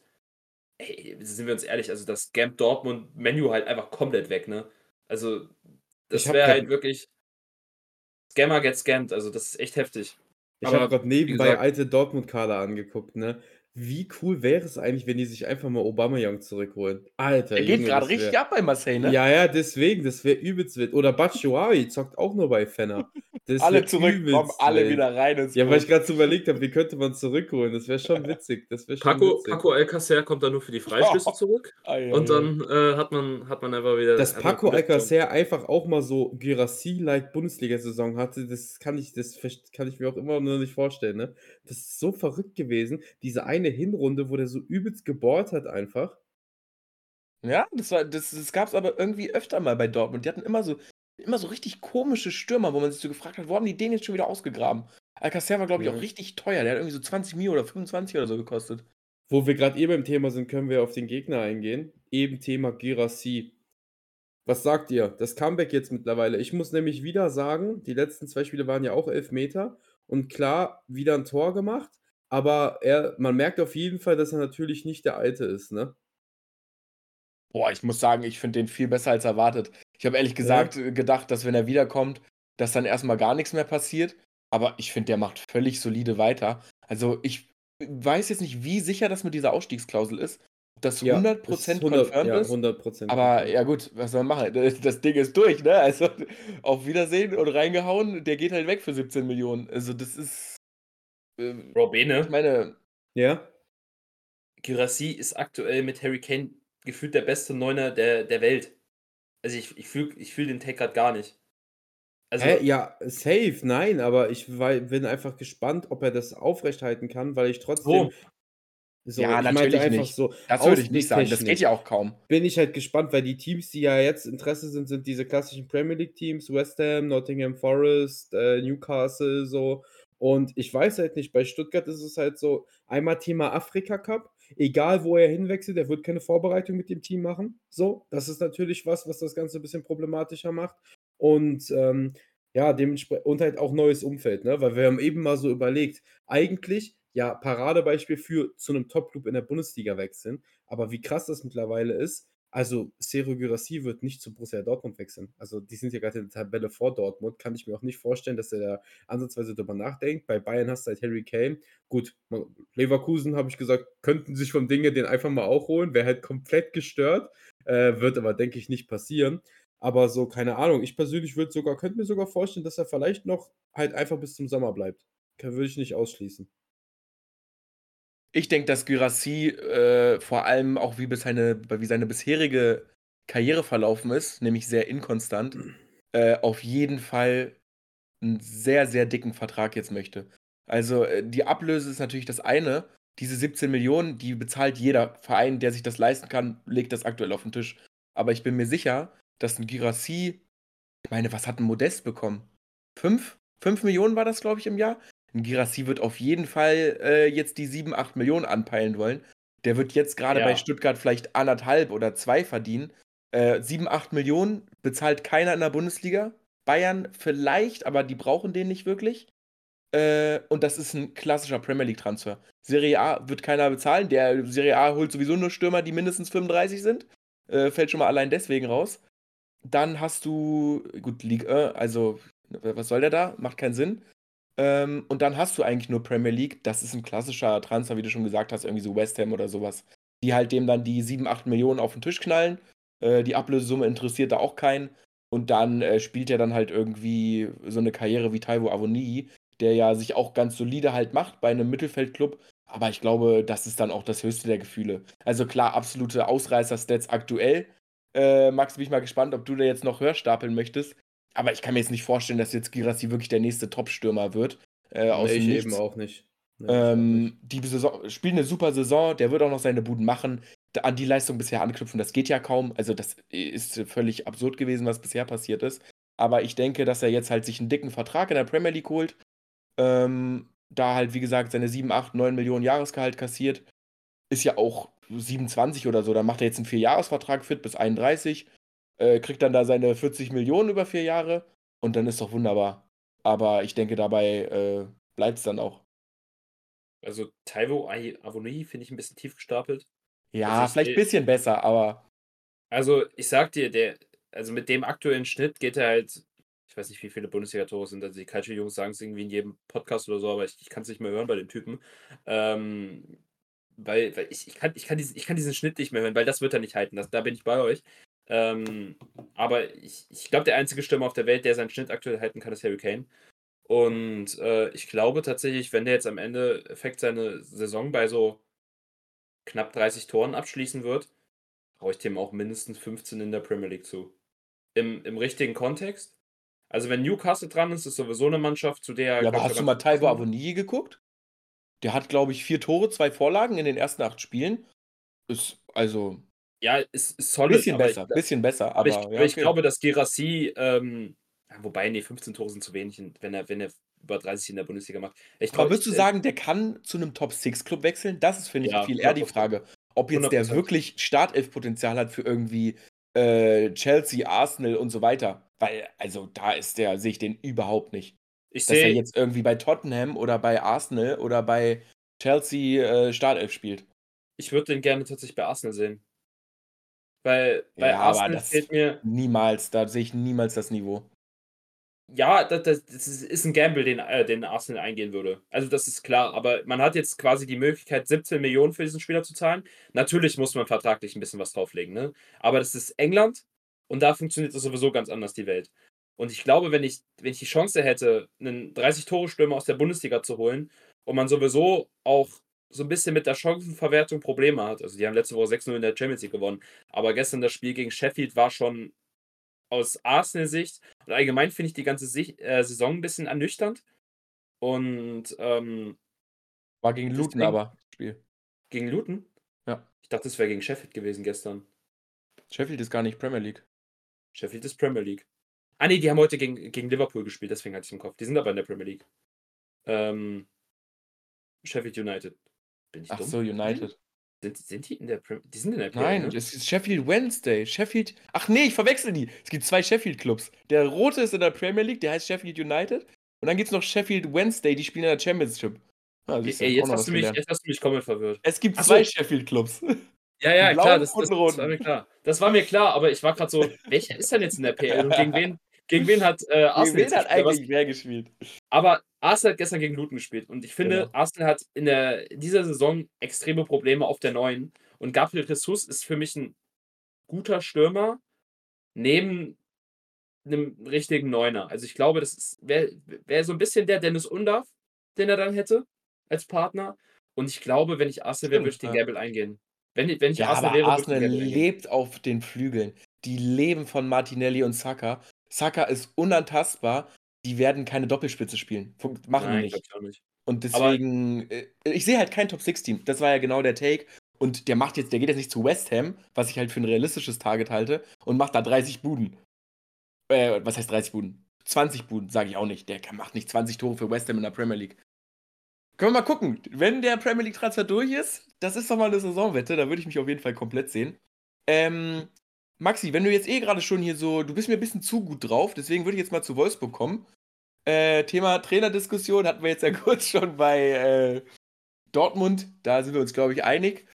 ey, sind wir uns ehrlich, also das scampt Dortmund Menu halt einfach komplett weg, ne? Also, das wäre halt wirklich Scammer get scammed, also das ist echt heftig. Ich habe gerade nebenbei gesagt- alte Dortmund-Kader angeguckt, ne? Wie cool wäre es eigentlich, wenn die sich einfach mal Aubameyang zurückholen? Alter, Der geht gerade wär- richtig ab bei Marseille, ne? Ja, ja, deswegen, das wäre übelst wild. Oder Batshuayi zockt auch nur bei Fenner. Das alle wär zurück, kommen alle wild. wieder rein ins Ja, weil ich gerade so überlegt habe, wie könnte man zurückholen? Das wäre schon witzig. Das wäre schon Paco, witzig. Paco Alcacer kommt dann nur für die Freistöße zurück Ei, ei, und dann äh, hat, man, hat man einfach wieder. Dass Paco. Alcacer einfach auch mal so Gyrassi-like Bundesliga-Saison hatte, das kann ich, das kann ich mir auch immer noch nicht vorstellen, ne? Das ist so verrückt gewesen. Diese eine Hinrunde, wo der so übelst gebohrt hat einfach. Ja, das, war, das, das gab es aber irgendwie öfter mal bei Dortmund. Die hatten immer so, immer so richtig komische Stürmer, wo man sich so gefragt hat, wo haben die den jetzt schon wieder ausgegraben? Alcacer war, glaube ich, Ja. auch richtig teuer. Der hat irgendwie so 20 Mio oder 25 oder so gekostet. Wo wir gerade eh beim Thema sind, können wir auf den Gegner eingehen. Eben Thema Girassi. Was sagt ihr? Das Comeback jetzt mittlerweile. Ich muss nämlich wieder sagen, die letzten zwei Spiele waren ja auch elf Meter. Und klar, wieder ein Tor gemacht. Aber er man merkt auf jeden Fall, dass er natürlich nicht der Alte ist, ne? Boah, ich muss sagen, ich finde den viel besser als erwartet. Ich habe ehrlich gesagt Ja. äh, gedacht, dass wenn er wiederkommt, dass dann erst mal gar nix mehr passiert, aber ich finde, der macht völlig solide weiter. Also, ich weiß jetzt nicht, wie sicher das mit dieser Ausstiegsklausel ist, ob das Ja, 100 es ist 100 confirmed ja, ist, 100 aber confirmed. ja gut, was soll man machen? D das Ding ist durch, ne? Also, auf Wiedersehen und reingehauen, der geht halt weg für 17.000.000. Also, das ist ähm, Bro, ich meine Ja? Guirassy ist aktuell mit Harry Kane gefühlt der beste Neuner der der Welt. Also, ich ich fühle ich fühle den Take grad gar nicht. Also Hä? Ja, safe, nein, aber ich wei bin einfach gespannt, ob er das aufrechthalten kann, weil ich trotzdem So. so, Ja, natürlich einfach nicht. so Das würde ich nicht sagen. Das geht ja auch kaum. bin ich halt gespannt, weil die Teams, die ja jetzt Interesse sind, sind diese klassischen Premier League Teams, West Ham, Nottingham Forest, äh, Newcastle, so. Und ich weiß halt nicht, bei Stuttgart ist es halt so, einmal Thema Afrika Cup, egal wo er hinwechselt, er wird keine Vorbereitung mit dem Team machen. So, das ist natürlich was, was das Ganze ein bisschen problematischer macht. Und ähm, ja, dementsprechend, und halt auch neues Umfeld, ne? Weil wir haben eben mal so überlegt, eigentlich, ja, Paradebeispiel für zu einem Top-Club in der Bundesliga wechseln. Aber wie krass das mittlerweile ist, also Serhou Guirassy wird nicht zu Borussia Dortmund wechseln. Also die sind ja gerade in der Tabelle vor Dortmund. Kann ich mir auch nicht vorstellen, dass er da ansatzweise drüber nachdenkt. Bei Bayern hast du halt Harry Kane. Gut, Leverkusen, habe ich gesagt, könnten sich vom Dinge den einfach mal auch holen. Wäre halt komplett gestört. Äh, wird aber, denke ich, nicht passieren. Aber so, keine Ahnung. Ich persönlich würde sogar, könnte mir sogar vorstellen, dass er vielleicht noch halt einfach bis zum Sommer bleibt. Würde ich nicht ausschließen. Ich denke, dass Guirassy, äh, vor allem auch wie seine wie seine bisherige Karriere verlaufen ist, nämlich sehr inkonstant, äh, auf jeden Fall 'n sehr, sehr dicken Vertrag jetzt möchte. Also, äh, die Ablöse ist natürlich das eine. Diese 17.000.000, die bezahlt jeder Verein, der sich das leisten kann, legt das aktuell auf 'n Tisch. Aber ich bin mir sicher, dass 'n Guirassy ich meine, was hat 'n Modest bekommen? 5? 5.000.000 war das, glaube ich, im Jahr? 'N Guirassy wird auf jeden Fall, äh, jetzt die 7, 8.000.000 anpeilen wollen. Der wird jetzt grade bei Ja. Stuttgart vielleicht 1,5 oder 2 verdienen. Äh, 7, 8.000.000 bezahlt keiner in der Bundesliga. Bayern vielleicht, aber die brauchen den nicht wirklich. Äh, und das ist 'n klassischer Premier League Transfer. Serie A wird keiner bezahlen. Der Serie A holt sowieso nur Stürmer, die mindestens 35 sind. Äh, fällt schon mal allein deswegen raus. Dann hast du gut, Ligue 1, also was soll der da? Macht keinen Sinn. Ähm, und dann hast du eigentlich nur Premier League. Das ist 'n klassischer Transfer, wie du schon gesagt hast, irgendwie so West Ham oder so was, die halt dem dann die 7, 8.000.000 auf 'n Tisch knallen. Äh, die Ablösesumme interessiert da auch keinen. Und dann, äh, spielt er dann halt irgendwie so 'ne Karriere wie Taiwo Awoniyi, der ja sich auch ganz solide halt macht bei 'nem Mittelfeldklub. Aber ich glaube, das ist dann auch das höchste der Gefühle. Also klar, absolute Ausreißer-Stats aktuell. Äh, Max, bin ich mal gespannt, ob du da jetzt noch höher stapeln möchtest. Aber ich kann mir jetzt nicht vorstellen, dass jetzt Guirassy wirklich der nächste Top-Stürmer wird, äh, Ne, aus'm ich eben Nichts. auch nicht. Ich auch nicht. Ähm, die Saison spielt 'ne super Saison, der wird auch noch seine Buden machen. An die Leistung bisher anknüpfen, das geht ja kaum. Also, das ist völlig absurd gewesen, was bisher passiert ist. Aber ich denke, dass er jetzt halt sich 'n dicken Vertrag in der Premier League holt. Ähm, da halt, wie gesagt, seine 7, 8, 9.000.000 Jahresgehalt kassiert. Ist ja auch 27 oder so. Dann macht er jetzt 'n Vierjahresvertrag fit bis 31, äh, kriegt dann da seine 40.000.000 über 4 Jahre und dann ist doch wunderbar. Aber ich denke, dabei, äh, bleibt's dann auch. Also, Taiwo Ai Awoniyi finde ich 'n bisschen tief gestapelt. Also, Ja, ich vielleicht sehe bisschen besser, aber Also, ich sage dir, der also, mit dem aktuellen Schnitt geht er halt ich weiß nicht, wie viele Bundesliga-Tore es sind. Also, die Calcio-Jungs sagen's irgendwie in jedem Podcast oder so, aber ich ich kann's nicht mehr hören bei dem Typen. Ähm, weil weil ich ich kann ich kann diesen ich kann diesen Schnitt nicht mehr hören, weil das wird er nicht halten. Das da bin ich bei euch. Ähm, aber ich ich glaube, der einzige Stürmer auf der Welt, der seinen Schnitt aktuell halten kann, ist Harry Kane. Und, äh, ich glaube tatsächlich, wenn der jetzt am Endeffekt seine Saison bei so knapp 30 Toren abschließen wird, traue ich dem auch mindestens 15 in der Premier League zu. Im im richtigen Kontext. Also, wenn Newcastle dran ist, ist sowieso 'ne Mannschaft, zu der Ja, er, aber hast du mal Taiwo Awoniyi geguckt? Der hat, glaube ich, 4 Tore, 2 Vorlagen in den ersten 8 Spielen. Ist also Ja, ist ist solid, bisschen aber ich besser, gla bisschen besser, aber ich aber aber ja, ich okay. glaube, dass Guirassy, ähm wobei, ne, 15 Tore sind zu wenig, wenn er wenn er über 30 in der Bundesliga macht. Ich Aber traue würdest ich, du äh sagen, der kann zu 'nem Top-6-Club wechseln? Das ist, finde ich, Ja, viel eher die 100 %. Frage. Ob jetzt der 100 %. wirklich Startelf-Potenzial hat für irgendwie, äh, Chelsea, Arsenal und so weiter. Weil, also, da ist der sehe ich den überhaupt nicht. Ich Dass er jetzt irgendwie bei Tottenham oder bei Arsenal oder bei Chelsea äh, Startelf spielt. Ich würde den gerne tatsächlich bei Arsenal sehen. Weil bei Ja, aber Arsenal das fehlt mir. niemals, da sehe ich niemals das Niveau. Ja, das, das, das ist ist ein Gamble, den, äh, den Arsenal eingehen würde. Also das ist klar, aber man hat jetzt quasi die Möglichkeit, 17 Millionen für diesen Spieler zu zahlen. Natürlich muss man vertraglich ein bisschen was drauflegen, ne? Aber das ist England und da funktioniert das sowieso ganz anders, die Welt. Und ich glaube, wenn ich, wenn ich die Chance hätte, einen 30-Tore-Stürmer aus der Bundesliga zu holen und man sowieso auch so ein bisschen mit der Chancenverwertung Probleme hat. Also die haben letzte Woche 6-0 in der Champions League gewonnen. Aber gestern das Spiel gegen Sheffield war schon aus Arsenal-Sicht und allgemein finde ich die ganze Sicht, äh, Saison ein bisschen ernüchternd. Und ähm, War gegen Luton Deswegen- aber, das Spiel. gegen Luton? Ja. Ich dachte, es wäre gegen Sheffield gewesen gestern. Sheffield ist gar nicht Premier League. Sheffield ist Premier League. Ah nee, die haben heute gegen, gegen Liverpool gespielt, deswegen hatte ich im Kopf. Die sind aber in der Premier League. Ähm, Sheffield United. Bin ich Ach dumm? so, United. Sind, sind die in der Premier Die sind in der Nein, ne? es ist Sheffield Wednesday. Sheffield. Ach nee, ich verwechsel die. Es gibt zwei Sheffield-Clubs. Der rote ist in der Premier League, der heißt Sheffield United. Und dann gibt es noch Sheffield Wednesday, die spielen in der Championship. Ah, Ey, jetzt hast, du mich, gelernt. jetzt hast du mich komplett verwirrt. Es gibt Ach zwei so. Sheffield-Clubs. Ja, ja, klar, das, das, das war mir klar. Das war mir klar, aber ich war gerade so, welcher ist denn jetzt in der PL und gegen wen, gegen wen hat äh, Arsenal Gegen wen hat eigentlich wer gespielt? Aber Arsenal hat gestern gegen Luton gespielt und ich finde, Genau. Arsenal hat in der, dieser Saison extreme Probleme auf der neuen und Gabriel Jesus ist für mich ein guter Stürmer neben einem richtigen Neuner. Also ich glaube, das wäre wär so ein bisschen der Dennis Undav, den er dann hätte als Partner. Und ich glaube, wenn ich Arsenal wäre, würde ich den. Gamble eingehen. Wenn, ich- wenn ich Ja, Arsenal aber wäre, würde ich Arsenal lebt auf den Flügeln. Die leben von Martinelli und Saka. Saka ist unantastbar. Die werden keine Doppelspitze spielen. Machen die Nein, nicht. ich auch nicht. Und Aber- deswegen, äh, ich sehe halt kein Top-6-Team. Das war ja genau der Take. Und der macht jetzt, der geht jetzt nicht zu West Ham, was ich halt für ein realistisches Target halte, und macht da 30 Buden. Äh, was heißt 30 Buden? 20 Buden, sage ich auch nicht. Der macht nicht 20 Tore für West Ham in der Premier League. Können wir mal gucken. Wenn der Premier League-Transfer durch ist, das ist doch mal eine Saisonwette, da würde ich mich auf jeden Fall komplett sehen. Ähm, Maxi, wenn du jetzt eh gerade schon hier so, du bist mir ein bisschen zu gut drauf, deswegen würde ich jetzt mal zu Wolfsburg kommen. Äh, Thema Trainerdiskussion hatten wir jetzt ja kurz schon bei äh, Dortmund, da sind wir uns, glaube ich, einig.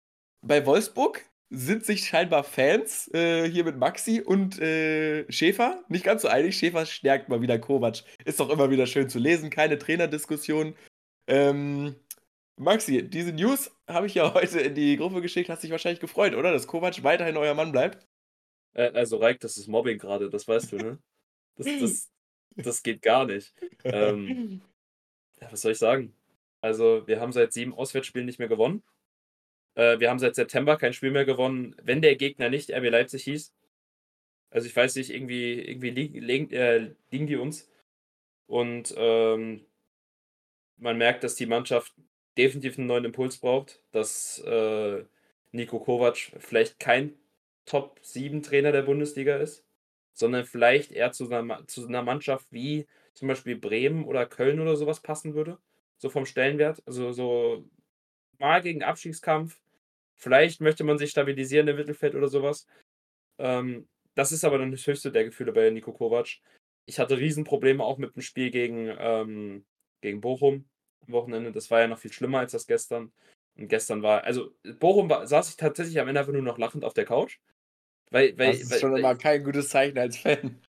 Bei Wolfsburg sind sich scheinbar Fans äh, hier mit Maxi und äh, Schäfer nicht ganz so einig. Schäfer stärkt mal wieder Kovac. Ist doch immer wieder schön zu lesen, keine Trainerdiskussion. Ähm, Maxi, diese News habe ich ja heute in die Gruppe geschickt, hast dich wahrscheinlich gefreut, oder? Dass Kovac weiterhin euer Mann bleibt. Äh, also Reik, das ist Mobbing gerade, das weißt du, ne? Das, das, das geht gar nicht. Ähm, ja, was soll ich sagen? Also, wir haben seit sieben Auswärtsspielen nicht mehr gewonnen. Äh, wir haben seit September kein Spiel mehr gewonnen, wenn der Gegner nicht RB Leipzig hieß. Also, ich weiß nicht, irgendwie, irgendwie liegen, äh, liegen die uns. Und ähm, man merkt, dass die Mannschaft definitiv einen neuen Impuls braucht, dass äh, Nico Kovac vielleicht kein Top-7-Trainer der Bundesliga ist, sondern vielleicht eher zu einer, zu einer Mannschaft wie zum Beispiel Bremen oder Köln oder sowas passen würde. So vom Stellenwert. Also so mal gegen Abstiegskampf. Vielleicht möchte man sich stabilisieren im Mittelfeld oder sowas. Ähm, das ist aber dann das höchste der Gefühle bei Nico Kovac. Ich hatte Riesenprobleme auch mit dem Spiel gegen, ähm, gegen Bochum am Wochenende. Das war ja noch viel schlimmer als das gestern. Und gestern war, also Bochum war, saß ich tatsächlich am Ende einfach nur noch lachend auf der Couch. Weil, weil, Das ist weil, schon weil, immer kein gutes Zeichen als Fan.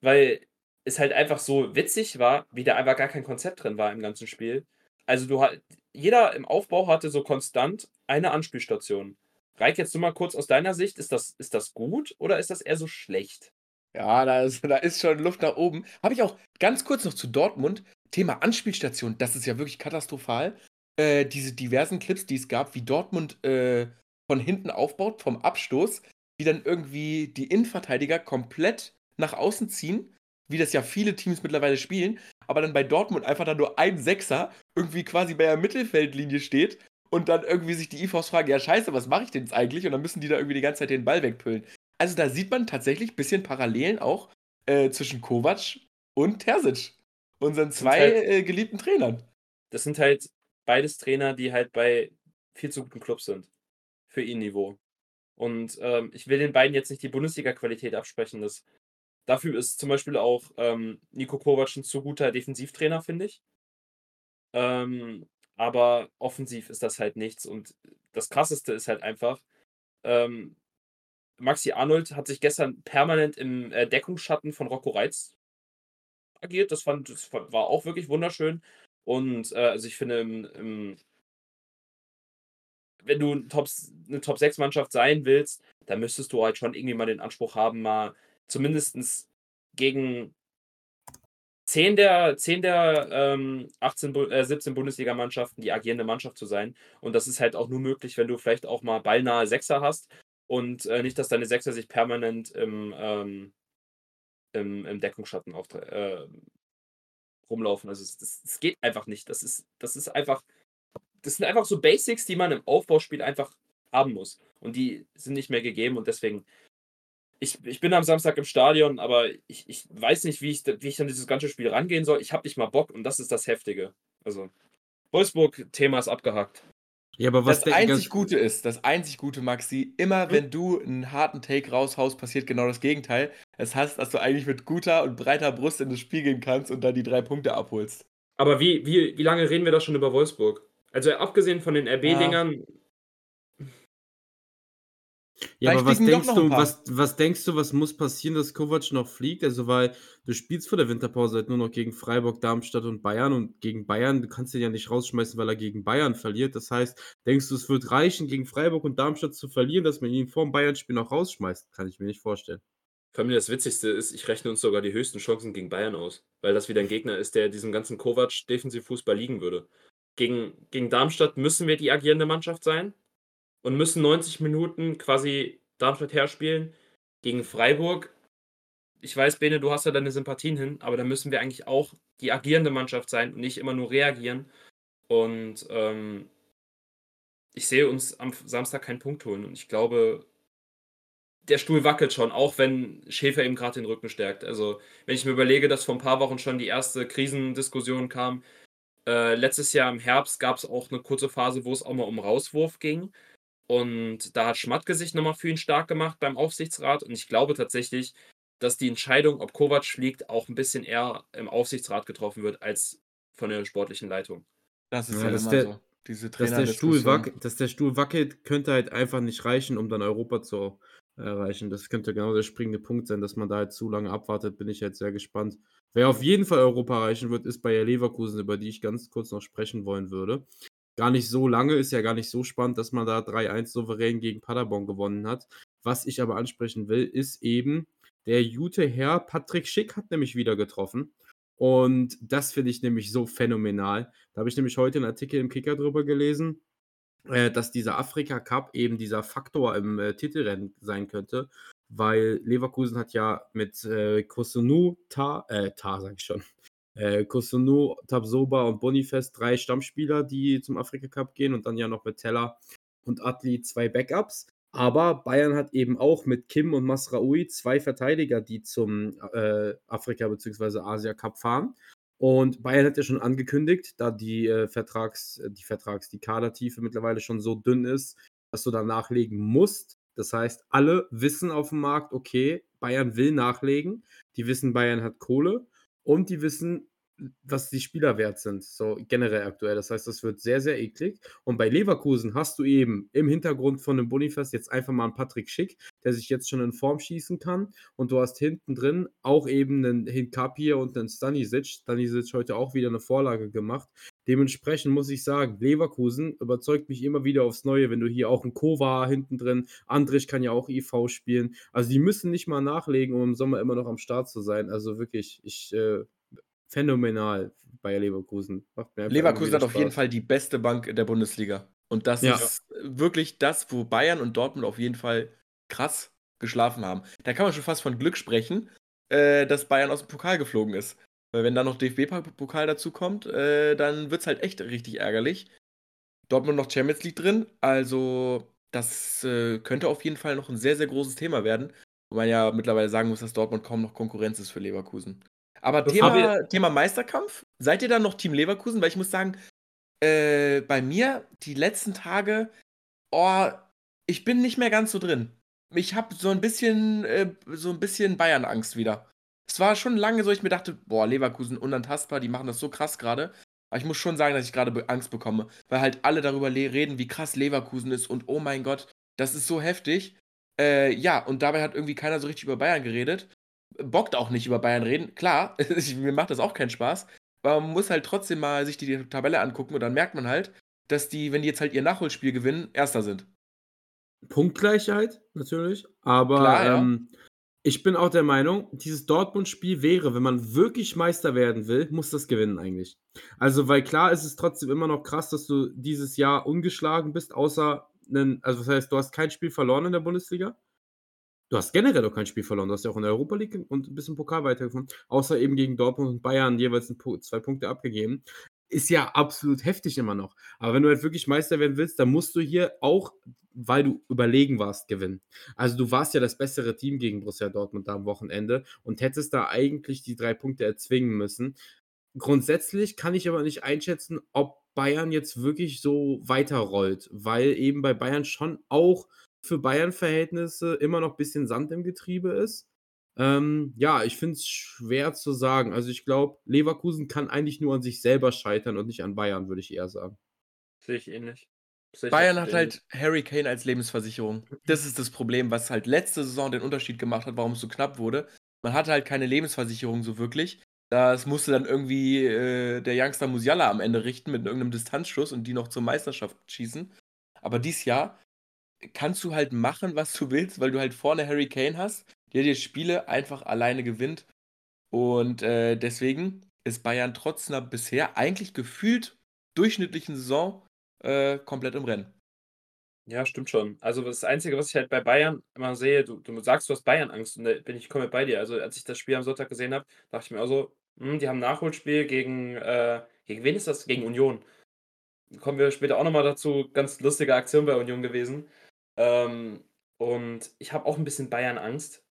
weil es halt einfach so witzig war, wie da einfach gar kein Konzept drin war im ganzen Spiel. Also du halt, jeder im Aufbau hatte so konstant eine Anspielstation. Reik, jetzt nur mal kurz aus deiner Sicht, ist das, ist das gut oder ist das eher so schlecht? Ja, da ist, da ist schon Luft nach oben. Habe ich auch ganz kurz noch zu Dortmund. Thema Anspielstation, das ist ja wirklich katastrophal. Äh, diese diversen Clips, die es gab, wie Dortmund äh, von hinten aufbaut, vom Abstoß, wie dann irgendwie die Innenverteidiger komplett nach außen ziehen, wie das ja viele Teams mittlerweile spielen, aber dann bei Dortmund einfach da nur ein Sechser irgendwie quasi bei der Mittelfeldlinie steht und dann irgendwie sich die IVs fragen, ja scheiße, was mache ich denn jetzt eigentlich? Und dann müssen die da irgendwie die ganze Zeit den Ball wegpüllen. Also da sieht man tatsächlich ein bisschen Parallelen auch äh, zwischen Kovac und Terzic, unseren zwei halt- äh, geliebten Trainern. Das sind halt beides Trainer, die halt bei viel zu guten Clubs sind. Für ihr Niveau. Und ähm, ich will den beiden jetzt nicht die Bundesliga-Qualität absprechen. Das, dafür ist zum Beispiel auch ähm, Nico Kovac ein zu guter Defensivtrainer, finde ich. Ähm, aber offensiv ist das halt nichts. Und das Krasseste ist halt einfach, ähm, Maxi Arnold hat sich gestern permanent im äh, Deckungsschatten von Rocco Reitz agiert. Das, fand, das war auch wirklich wunderschön. Und äh, also ich finde, im, im, wenn du ein Top, eine Top-6-Mannschaft sein willst, dann müsstest du halt schon irgendwie mal den Anspruch haben, mal zumindest gegen 10 der, 10 der ähm, 18, äh, 17 Bundesligamannschaften die agierende Mannschaft zu sein. Und das ist halt auch nur möglich, wenn du vielleicht auch mal ballnahe Sechser hast und äh, nicht, dass deine Sechser sich permanent im, ähm, im, im Deckungsschatten auf, äh, rumlaufen. Also es, geht einfach nicht. Das ist, das ist einfach, das sind einfach so Basics, die man im Aufbauspiel einfach haben muss. Und die sind nicht mehr gegeben und deswegen. Ich, ich bin am Samstag im Stadion, aber ich, ich weiß nicht, wie ich, wie ich an dieses ganze Spiel rangehen soll. Ich habe nicht mal Bock und das ist das Heftige. Also, Wolfsburg-Thema ist abgehakt. Ja, aber was das einzig Gute ist, das einzig Gute, Maxi, immer hm? wenn du einen harten Take raushaust, passiert genau das Gegenteil. Das heißt, dass du eigentlich mit guter und breiter Brust in das Spiel gehen kannst und dann die drei Punkte abholst. Aber wie, wie, wie lange reden wir da schon über Wolfsburg? Also abgesehen von den RB-Dingern, ja, aber was denkst du, was, was denkst du, was muss passieren, dass Kovac noch fliegt? Also, weil du spielst vor der Winterpause halt nur noch gegen Freiburg, Darmstadt und Bayern und gegen Bayern, du kannst ihn ja nicht rausschmeißen, weil er gegen Bayern verliert. Das heißt, denkst du, es wird reichen, gegen Freiburg und Darmstadt zu verlieren, dass man ihn vor dem Bayern-Spiel noch rausschmeißt? Kann ich mir nicht vorstellen. Vor allem das Witzigste ist, ich rechne uns sogar die höchsten Chancen gegen Bayern aus, weil das wieder ein Gegner ist, der diesem ganzen Kovac-Defensivfußball liegen würde. Gegen, gegen Darmstadt müssen wir die agierende Mannschaft sein und müssen 90 Minuten quasi Darmstadt herspielen gegen Freiburg. Ich weiß, Bene, du hast ja deine Sympathien hin, aber da müssen wir eigentlich auch die agierende Mannschaft sein und nicht immer nur reagieren. Und ähm, ich sehe uns am Samstag keinen Punkt holen. Und ich glaube, der Stuhl wackelt schon, auch wenn Schäfer eben gerade den Rücken stärkt. Also, wenn ich mir überlege, dass vor ein paar Wochen schon die erste Krisendiskussion kam, äh, letztes Jahr im Herbst gab es auch eine kurze Phase, wo es auch mal um Rauswurf ging. Und da hat Schmatke sich nochmal für ihn stark gemacht beim Aufsichtsrat. Und ich glaube tatsächlich, dass die Entscheidung, ob Kovac fliegt, auch ein bisschen eher im Aufsichtsrat getroffen wird als von der sportlichen Leitung. Das ist ja, ja immer der, so. Diese dass, der Stuhl wackelt, dass der Stuhl wackelt, könnte halt einfach nicht reichen, um dann Europa zu erreichen. Das könnte genau der springende Punkt sein, dass man da halt zu lange abwartet. Bin ich jetzt sehr gespannt. Wer auf jeden Fall Europa erreichen wird, ist Bayer Leverkusen, über die ich ganz kurz noch sprechen wollen würde gar nicht so lange, ist ja gar nicht so spannend, dass man da 3-1 souverän gegen Paderborn gewonnen hat. Was ich aber ansprechen will, ist eben, der gute Herr Patrick Schick hat nämlich wieder getroffen. Und das finde ich nämlich so phänomenal. Da habe ich nämlich heute einen Artikel im Kicker drüber gelesen, dass dieser Afrika Cup eben dieser Faktor im äh, Titelrennen sein könnte, weil Leverkusen hat ja mit äh, Kosunu Ta, äh, Ta sag ich schon, äh, Kusunu, Tabsoba und Bonifest drei Stammspieler, die zum Afrika Cup gehen und dann ja noch mit Teller und Atli zwei Backups. Aber Bayern hat eben auch mit Kim und Masraoui zwei Verteidiger, die zum äh, Afrika- bzw. Asia Cup fahren. Und Bayern hat ja schon angekündigt, da die äh, Vertrags, die Vertrags, die Kadertiefe mittlerweile schon so dünn ist, dass du da nachlegen musst. Das heißt, alle wissen auf dem Markt, okay, Bayern will nachlegen. Die wissen, Bayern hat Kohle und die wissen, was die Spieler wert sind, so generell aktuell. Das heißt, das wird sehr, sehr eklig. Und bei Leverkusen hast du eben im Hintergrund von dem Bonifest jetzt einfach mal einen Patrick Schick, der sich jetzt schon in Form schießen kann. Und du hast hinten drin auch eben einen Hinkapir und einen Stanisic. Stanisic heute auch wieder eine Vorlage gemacht. Dementsprechend muss ich sagen, Leverkusen überzeugt mich immer wieder aufs Neue, wenn du hier auch einen Kova hinten drin, Andrich kann ja auch IV spielen. Also die müssen nicht mal nachlegen, um im Sommer immer noch am Start zu sein. Also wirklich, ich äh, phänomenal bei Leverkusen. Leverkusen hat auf jeden Fall die beste Bank der Bundesliga. Und das ja. ist wirklich das, wo Bayern und Dortmund auf jeden Fall krass geschlafen haben. Da kann man schon fast von Glück sprechen, äh, dass Bayern aus dem Pokal geflogen ist. Weil wenn da noch DFB-Pokal dazu kommt, äh, dann wird es halt echt richtig ärgerlich. Dortmund noch Champions League drin, also das äh, könnte auf jeden Fall noch ein sehr, sehr großes Thema werden. Wo man ja mittlerweile sagen muss, dass Dortmund kaum noch Konkurrenz ist für Leverkusen. Aber Thema, Thema Meisterkampf, seid ihr dann noch Team Leverkusen? Weil ich muss sagen, äh, bei mir die letzten Tage, oh, ich bin nicht mehr ganz so drin. Ich habe so ein bisschen, äh, so ein bisschen Bayern-Angst wieder. Es war schon lange so, ich mir dachte, boah, Leverkusen unantastbar, die machen das so krass gerade. Aber ich muss schon sagen, dass ich gerade Angst bekomme, weil halt alle darüber reden, wie krass Leverkusen ist und oh mein Gott, das ist so heftig. Äh, ja, und dabei hat irgendwie keiner so richtig über Bayern geredet. Bockt auch nicht über Bayern reden. Klar, mir macht das auch keinen Spaß. Aber man muss halt trotzdem mal sich die Tabelle angucken und dann merkt man halt, dass die, wenn die jetzt halt ihr Nachholspiel gewinnen, Erster sind. Punktgleichheit, natürlich. Aber Klar, ja. ähm, ich bin auch der Meinung, dieses Dortmund-Spiel wäre, wenn man wirklich Meister werden will, muss das gewinnen eigentlich. Also, weil klar ist es trotzdem immer noch krass, dass du dieses Jahr ungeschlagen bist, außer einen, also das heißt, du hast kein Spiel verloren in der Bundesliga. Du hast generell auch kein Spiel verloren. Du hast ja auch in der Europa League und ein bisschen Pokal weitergefunden, außer eben gegen Dortmund und Bayern jeweils zwei Punkte abgegeben ist ja absolut heftig immer noch. Aber wenn du halt wirklich Meister werden willst, dann musst du hier auch, weil du überlegen warst, gewinnen. Also du warst ja das bessere Team gegen Borussia Dortmund da am Wochenende und hättest da eigentlich die drei Punkte erzwingen müssen. Grundsätzlich kann ich aber nicht einschätzen, ob Bayern jetzt wirklich so weiterrollt, weil eben bei Bayern schon auch für Bayern-Verhältnisse immer noch ein bisschen Sand im Getriebe ist. Ähm, ja, ich finde es schwer zu sagen. Also ich glaube, Leverkusen kann eigentlich nur an sich selber scheitern und nicht an Bayern, würde ich eher sagen. Sehe ich ähnlich. Sehe Bayern hat halt Harry Kane als Lebensversicherung. Das ist das Problem, was halt letzte Saison den Unterschied gemacht hat, warum es so knapp wurde. Man hatte halt keine Lebensversicherung so wirklich. Das musste dann irgendwie äh, der Youngster Musiala am Ende richten mit irgendeinem Distanzschuss und die noch zur Meisterschaft schießen. Aber dieses Jahr kannst du halt machen, was du willst, weil du halt vorne Harry Kane hast der die Spiele einfach alleine gewinnt. Und äh, deswegen ist Bayern trotz einer bisher eigentlich gefühlt durchschnittlichen Saison äh, komplett im Rennen. Ja, stimmt schon. Also das Einzige, was ich halt bei Bayern immer sehe, du, du sagst, du hast Bayern-Angst und da bin ich komplett bei dir. Also als ich das Spiel am Sonntag gesehen habe, dachte ich mir auch so, hm, die haben ein Nachholspiel gegen, äh, gegen wen ist das? Gegen Union. Kommen wir später auch nochmal dazu. Ganz lustige Aktion bei Union gewesen. Ähm, und ich habe auch ein bisschen Bayern-Angst,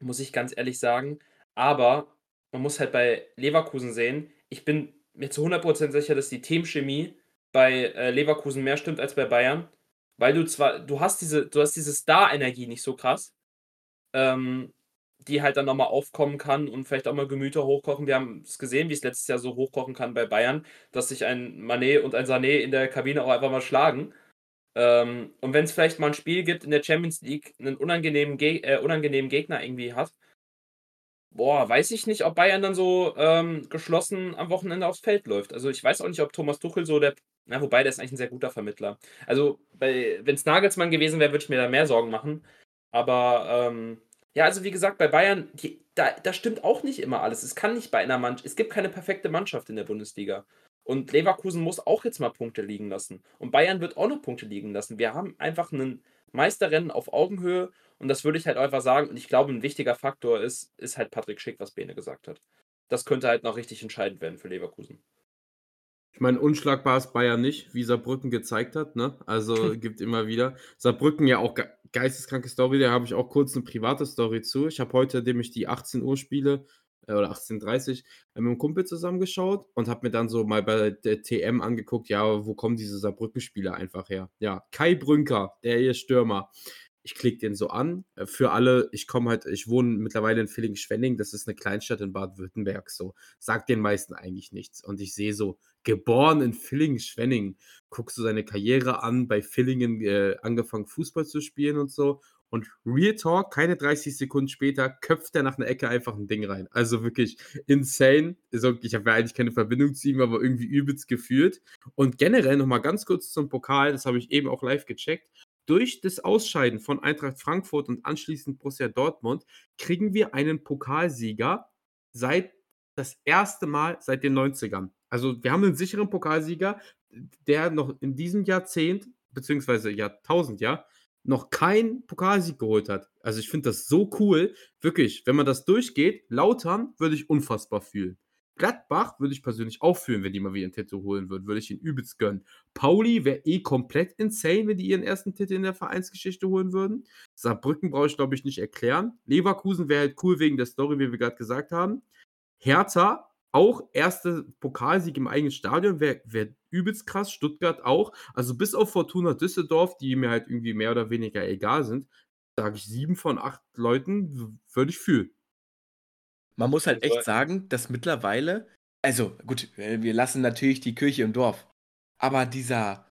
muss ich ganz ehrlich sagen. Aber man muss halt bei Leverkusen sehen, ich bin mir zu 100% sicher, dass die Teamchemie bei äh, Leverkusen mehr stimmt als bei Bayern. Weil du zwar, du hast diese, du hast diese Star-Energie nicht so krass, ähm, die halt dann nochmal aufkommen kann und vielleicht auch mal Gemüter hochkochen. Wir haben es gesehen, wie es letztes Jahr so hochkochen kann bei Bayern, dass sich ein Manet und ein Sané in der Kabine auch einfach mal schlagen. Ähm, und wenn es vielleicht mal ein Spiel gibt in der Champions League, einen unangenehmen, Ge äh, unangenehmen Gegner irgendwie hat, boah, weiß ich nicht, ob Bayern dann so ähm, geschlossen am Wochenende aufs Feld läuft. Also ich weiß auch nicht, ob Thomas Tuchel so der, na, wobei der ist eigentlich ein sehr guter Vermittler. Also wenn es Nagelsmann gewesen wäre, würde ich mir da mehr Sorgen machen. Aber ähm, ja, also wie gesagt, bei Bayern, die, da, da stimmt auch nicht immer alles. Es kann nicht bei einer Mannschaft, es gibt keine perfekte Mannschaft in der Bundesliga. Und Leverkusen muss auch jetzt mal Punkte liegen lassen. Und Bayern wird auch noch Punkte liegen lassen. Wir haben einfach einen Meisterrennen auf Augenhöhe und das würde ich halt einfach sagen. Und ich glaube, ein wichtiger Faktor ist, ist halt Patrick Schick, was Bene gesagt hat. Das könnte halt noch richtig entscheidend werden für Leverkusen. Ich meine, unschlagbar ist Bayern nicht, wie Saarbrücken gezeigt hat. Ne? Also gibt immer wieder. Saarbrücken ja auch ge geisteskranke Story, da habe ich auch kurz eine private Story zu. Ich habe heute nämlich die 18 Uhr Spiele oder 18:30 äh, mit einem Kumpel zusammengeschaut und habe mir dann so mal bei der TM angeguckt, ja, wo kommen diese Saarbrücken-Spieler einfach her? Ja, Kai Brünker, der hier Stürmer. Ich klicke den so an. Äh, für alle, ich komme halt, ich wohne mittlerweile in Villingen-Schwenning, das ist eine Kleinstadt in Baden-Württemberg, so. Sagt den meisten eigentlich nichts. Und ich sehe so, geboren in Villingen-Schwenning, guckst du seine Karriere an, bei Villingen äh, angefangen Fußball zu spielen und so und Real Talk, keine 30 Sekunden später, köpft er nach einer Ecke einfach ein Ding rein. Also wirklich insane. Also ich habe ja eigentlich keine Verbindung zu ihm, aber irgendwie übelst gefühlt. Und generell nochmal ganz kurz zum Pokal, das habe ich eben auch live gecheckt. Durch das Ausscheiden von Eintracht Frankfurt und anschließend Borussia Dortmund kriegen wir einen Pokalsieger seit das erste Mal seit den 90ern. Also wir haben einen sicheren Pokalsieger, der noch in diesem Jahrzehnt, beziehungsweise Jahrtausend, ja, noch keinen Pokalsieg geholt hat. Also ich finde das so cool. Wirklich, wenn man das durchgeht, Lautern würde ich unfassbar fühlen. Gladbach würde ich persönlich auch fühlen, wenn die mal wieder einen Titel holen würden. Würde ich ihn übelst gönnen. Pauli wäre eh komplett insane, wenn die ihren ersten Titel in der Vereinsgeschichte holen würden. Saarbrücken brauche ich, glaube ich, nicht erklären. Leverkusen wäre halt cool wegen der Story, wie wir gerade gesagt haben. Hertha auch erste Pokalsieg im eigenen Stadion wäre wär übelst krass. Stuttgart auch. Also bis auf Fortuna Düsseldorf, die mir halt irgendwie mehr oder weniger egal sind, sage ich sieben von acht Leuten würde ich fühlen. Man muss halt echt sagen, dass mittlerweile also gut, äh, wir lassen natürlich die Kirche im Dorf. Aber dieser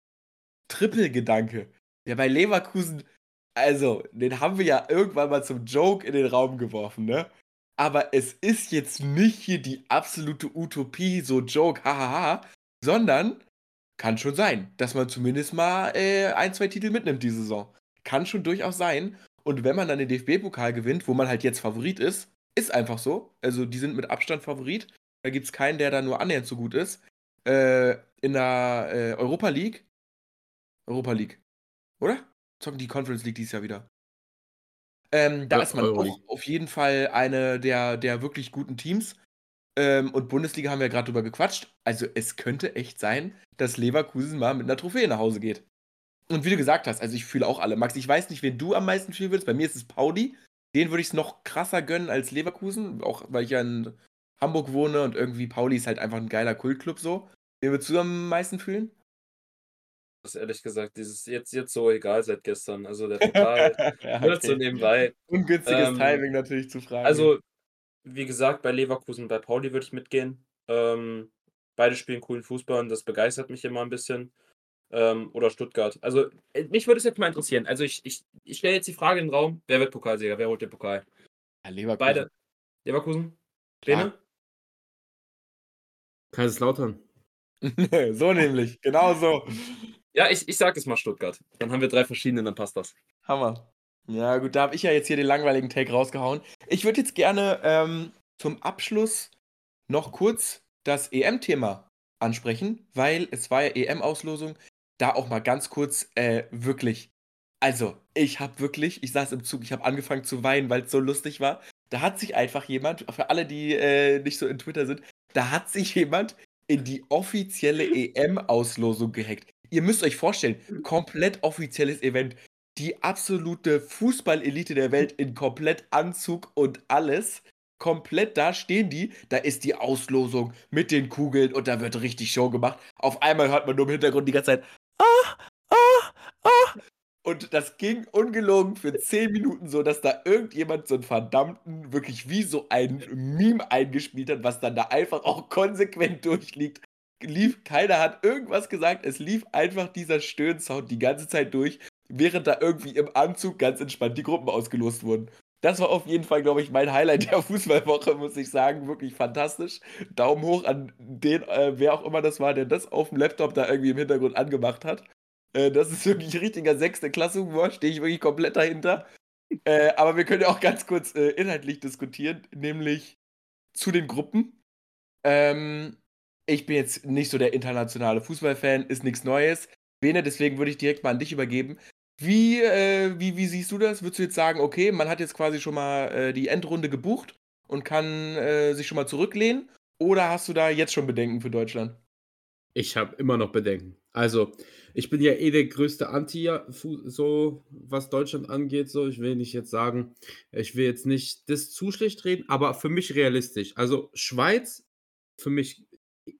Triple-Gedanke, der bei Leverkusen, also, den haben wir ja irgendwann mal zum Joke in den Raum geworfen, ne? Aber es ist jetzt nicht hier die absolute Utopie, so Joke, hahaha, sondern kann schon sein, dass man zumindest mal äh, ein, zwei Titel mitnimmt diese Saison. Kann schon durchaus sein. Und wenn man dann den DFB-Pokal gewinnt, wo man halt jetzt Favorit ist, ist einfach so. Also die sind mit Abstand Favorit. Da gibt es keinen, der da nur annähernd so gut ist. Äh, in der äh, Europa League. Europa League. Oder? Zocken die Conference League dieses Jahr wieder. Ähm, da ja, ist man Euro auch auf jeden Fall eine der, der wirklich guten Teams. Ähm, und Bundesliga haben wir gerade drüber gequatscht. Also es könnte echt sein, dass Leverkusen mal mit einer Trophäe nach Hause geht. Und wie du gesagt hast, also ich fühle auch alle. Max, ich weiß nicht, wen du am meisten fühlen würdest. Bei mir ist es Pauli. Den würde ich es noch krasser gönnen als Leverkusen, auch weil ich ja in Hamburg wohne und irgendwie Pauli ist halt einfach ein geiler Kultclub so. Wen würdest du am meisten fühlen? Das ist ehrlich gesagt, dieses jetzt, jetzt so egal seit gestern. Also der Pokal ja, okay. so nebenbei. Ungünstiges ähm, Timing natürlich zu fragen. Also, wie gesagt, bei Leverkusen, bei Pauli würde ich mitgehen. Ähm, beide spielen coolen Fußball und das begeistert mich immer ein bisschen. Ähm, oder Stuttgart. Also, äh, mich würde es jetzt mal interessieren. Also, ich, ich, ich stelle jetzt die Frage in den Raum: Wer wird Pokalsieger? Wer holt den Pokal? Ja, Leverkusen. Beide. Leverkusen? Pläne? Kaiserslautern. so nämlich, genau so. Ja, ich, ich sag es mal Stuttgart. Dann haben wir drei verschiedene, dann passt das. Hammer. Ja, gut, da habe ich ja jetzt hier den langweiligen Take rausgehauen. Ich würde jetzt gerne ähm, zum Abschluss noch kurz das EM-Thema ansprechen, weil es war ja EM-Auslosung. Da auch mal ganz kurz, äh, wirklich. Also, ich habe wirklich, ich saß im Zug, ich habe angefangen zu weinen, weil es so lustig war. Da hat sich einfach jemand, für alle, die äh, nicht so in Twitter sind, da hat sich jemand in die offizielle EM-Auslosung gehackt. Ihr müsst euch vorstellen, komplett offizielles Event. Die absolute Fußballelite der Welt in komplett Anzug und alles. Komplett da stehen die, da ist die Auslosung mit den Kugeln und da wird richtig Show gemacht. Auf einmal hört man nur im Hintergrund die ganze Zeit, ah, ah, ah. Und das ging ungelogen für 10 Minuten so, dass da irgendjemand so einen verdammten, wirklich wie so ein Meme eingespielt hat, was dann da einfach auch konsequent durchliegt. Lief, keiner hat irgendwas gesagt, es lief einfach dieser Stöhnsound die ganze Zeit durch, während da irgendwie im Anzug ganz entspannt die Gruppen ausgelost wurden. Das war auf jeden Fall, glaube ich, mein Highlight der Fußballwoche, muss ich sagen. Wirklich fantastisch. Daumen hoch an den, äh, wer auch immer das war, der das auf dem Laptop da irgendwie im Hintergrund angemacht hat. Äh, das ist wirklich richtiger sechste Klasse Humor, stehe ich wirklich komplett dahinter. Äh, aber wir können ja auch ganz kurz äh, inhaltlich diskutieren, nämlich zu den Gruppen. Ähm, ich bin jetzt nicht so der internationale Fußballfan, ist nichts Neues. Bene, deswegen würde ich direkt mal an dich übergeben. Wie, äh, wie, wie siehst du das? Würdest du jetzt sagen, okay, man hat jetzt quasi schon mal äh, die Endrunde gebucht und kann äh, sich schon mal zurücklehnen? Oder hast du da jetzt schon Bedenken für Deutschland? Ich habe immer noch Bedenken. Also, ich bin ja eh der größte Anti, so was Deutschland angeht. So, ich will nicht jetzt sagen, ich will jetzt nicht das zu schlecht reden, aber für mich realistisch. Also, Schweiz, für mich